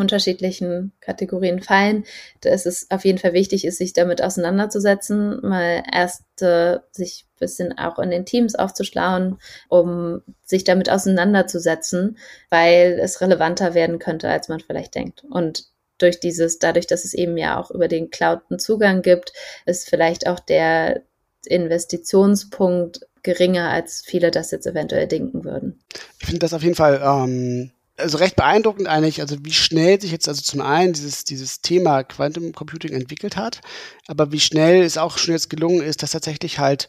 unterschiedlichen Kategorien fallen, dass es auf jeden Fall wichtig ist, sich damit auseinanderzusetzen, mal erst äh, sich ein bisschen auch in den Teams aufzuschlauen, um sich damit auseinanderzusetzen, weil es relevanter werden könnte, als man vielleicht denkt. Und durch dieses, dadurch, dass es eben ja auch über den Cloud einen Zugang gibt, ist vielleicht auch der Investitionspunkt geringer, als viele das jetzt eventuell denken würden. Ich finde das auf jeden Fall ähm, also recht beeindruckend eigentlich, also wie schnell sich jetzt also zum einen dieses, dieses Thema Quantum Computing entwickelt hat, aber wie schnell es auch schon jetzt gelungen ist, das tatsächlich halt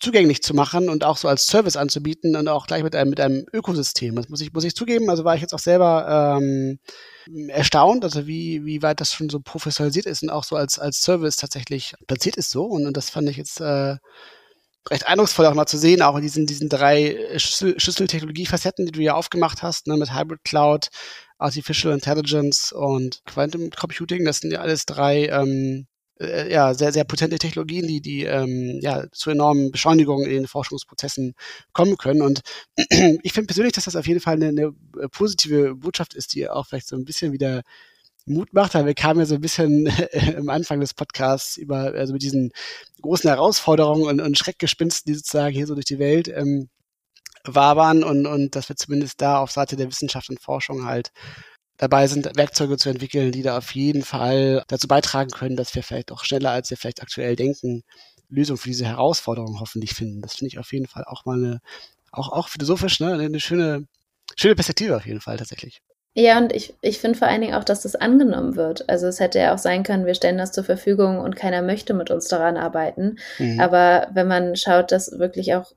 zugänglich zu machen und auch so als Service anzubieten und auch gleich mit einem, mit einem Ökosystem. Das muss ich, muss ich zugeben, also war ich jetzt auch selber ähm, erstaunt, also wie, wie weit das schon so professionalisiert ist und auch so als, als Service tatsächlich platziert ist so. Und, und das fand ich jetzt äh, recht eindrucksvoll auch mal zu sehen, auch in diesen, diesen drei äh, Schlüssel Schlüsseltechnologie-Facetten, die du ja aufgemacht hast, ne, mit Hybrid Cloud, Artificial Intelligence und Quantum Computing. Das sind ja alles drei ähm, äh, ja, sehr, sehr potente Technologien, die, die ähm, ja, zu enormen Beschleunigungen in den Forschungsprozessen kommen können. Und ich finde persönlich, dass das auf jeden Fall eine, eine positive Botschaft ist, die auch vielleicht so ein bisschen wieder Mut macht, weil wir kamen ja so ein bisschen am Anfang des Podcasts über, also mit diesen großen Herausforderungen und, und Schreckgespinsten, die sozusagen hier so durch die Welt ähm, wabern und, und dass wir zumindest da auf Seite der Wissenschaft und Forschung halt dabei sind, Werkzeuge zu entwickeln, die da auf jeden Fall dazu beitragen können, dass wir vielleicht auch schneller, als wir vielleicht aktuell denken, Lösungen für diese Herausforderungen hoffentlich finden. Das finde ich auf jeden Fall auch mal eine, auch, auch philosophisch, ne, eine schöne, schöne Perspektive auf jeden Fall tatsächlich. Ja, und ich, ich finde vor allen Dingen auch, dass das angenommen wird. Also es hätte ja auch sein können, wir stellen das zur Verfügung und keiner möchte mit uns daran arbeiten. Mhm. Aber wenn man schaut, dass wirklich auch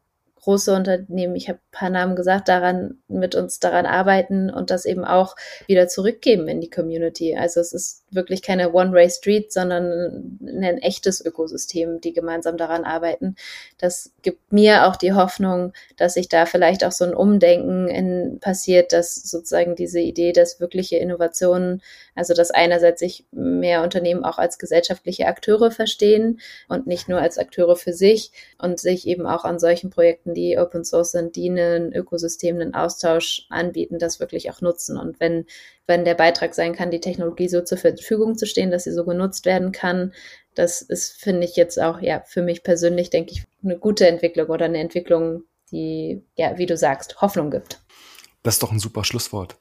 große Unternehmen, ich habe ein paar Namen gesagt, daran mit uns daran arbeiten und das eben auch wieder zurückgeben in die Community. Also es ist wirklich keine One-Way-Street, sondern ein echtes Ökosystem, die gemeinsam daran arbeiten. Das gibt mir auch die Hoffnung, dass sich da vielleicht auch so ein Umdenken in, passiert, dass sozusagen diese Idee, dass wirkliche Innovationen, also dass einerseits sich mehr Unternehmen auch als gesellschaftliche Akteure verstehen und nicht nur als Akteure für sich und sich eben auch an solchen Projekten, die Open Source sind, die einen Ökosystem, einen Austausch anbieten, das wirklich auch nutzen. Und wenn wenn der Beitrag sein kann, die Technologie so zur Verfügung zu stehen, dass sie so genutzt werden kann. Das ist, finde ich jetzt auch, ja, für mich persönlich, denke ich, eine gute Entwicklung oder eine Entwicklung, die, ja, wie du sagst, Hoffnung gibt. Das ist doch ein super Schlusswort.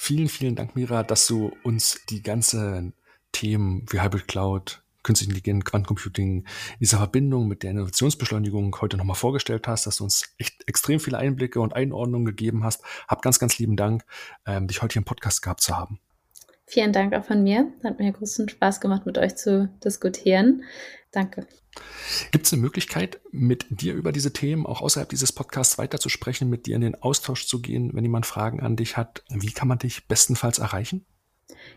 Vielen, vielen Dank, Mira, dass du uns die ganzen Themen wie Hybrid Cloud, künstliche Intelligenz, Quantencomputing, dieser Verbindung mit der Innovationsbeschleunigung heute nochmal vorgestellt hast, dass du uns echt extrem viele Einblicke und Einordnungen gegeben hast. Hab ganz, ganz lieben Dank, ähm, dich heute hier im Podcast gehabt zu haben. Vielen Dank auch von mir. Hat mir großen Spaß gemacht, mit euch zu diskutieren. Danke. Gibt es eine Möglichkeit, mit dir über diese Themen auch außerhalb dieses Podcasts weiterzusprechen, mit dir in den Austausch zu gehen, wenn jemand Fragen an dich hat? Wie kann man dich bestenfalls erreichen?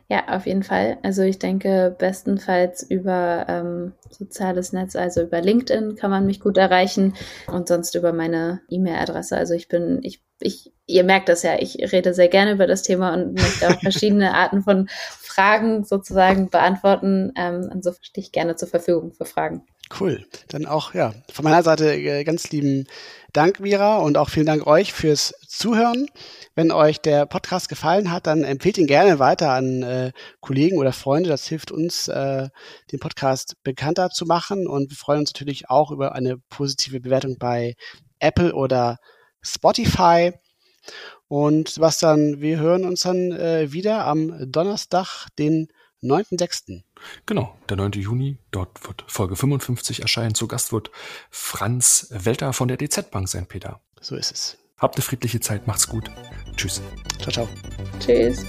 Ja, auf jeden Fall. Also ich denke, bestenfalls über ähm, soziales Netz, also über LinkedIn kann man mich gut erreichen und sonst über meine E-Mail-Adresse. Also ich bin, ich, ich, ihr merkt das ja, ich rede sehr gerne über das Thema und möchte auch verschiedene Arten von Fragen sozusagen beantworten. Ähm, insofern stehe ich gerne zur Verfügung für Fragen. Cool. Dann auch, ja, von meiner Seite äh, ganz lieben Dank, Mira, und auch vielen Dank euch fürs Zuhören. Wenn euch der Podcast gefallen hat, dann empfehlt ihn gerne weiter an äh, Kollegen oder Freunde. Das hilft uns, äh, den Podcast bekannter zu machen. Und wir freuen uns natürlich auch über eine positive Bewertung bei Apple oder Spotify. Und Sebastian, wir hören uns dann äh, wieder am Donnerstag, den 9.6. Genau, der 9. Juni, dort wird Folge 55 erscheinen. Zu Gast wird Franz Welter von der DZ Bank sein, Peter. So ist es. Habt eine friedliche Zeit, macht's gut. Tschüss. Ciao, ciao. Tschüss.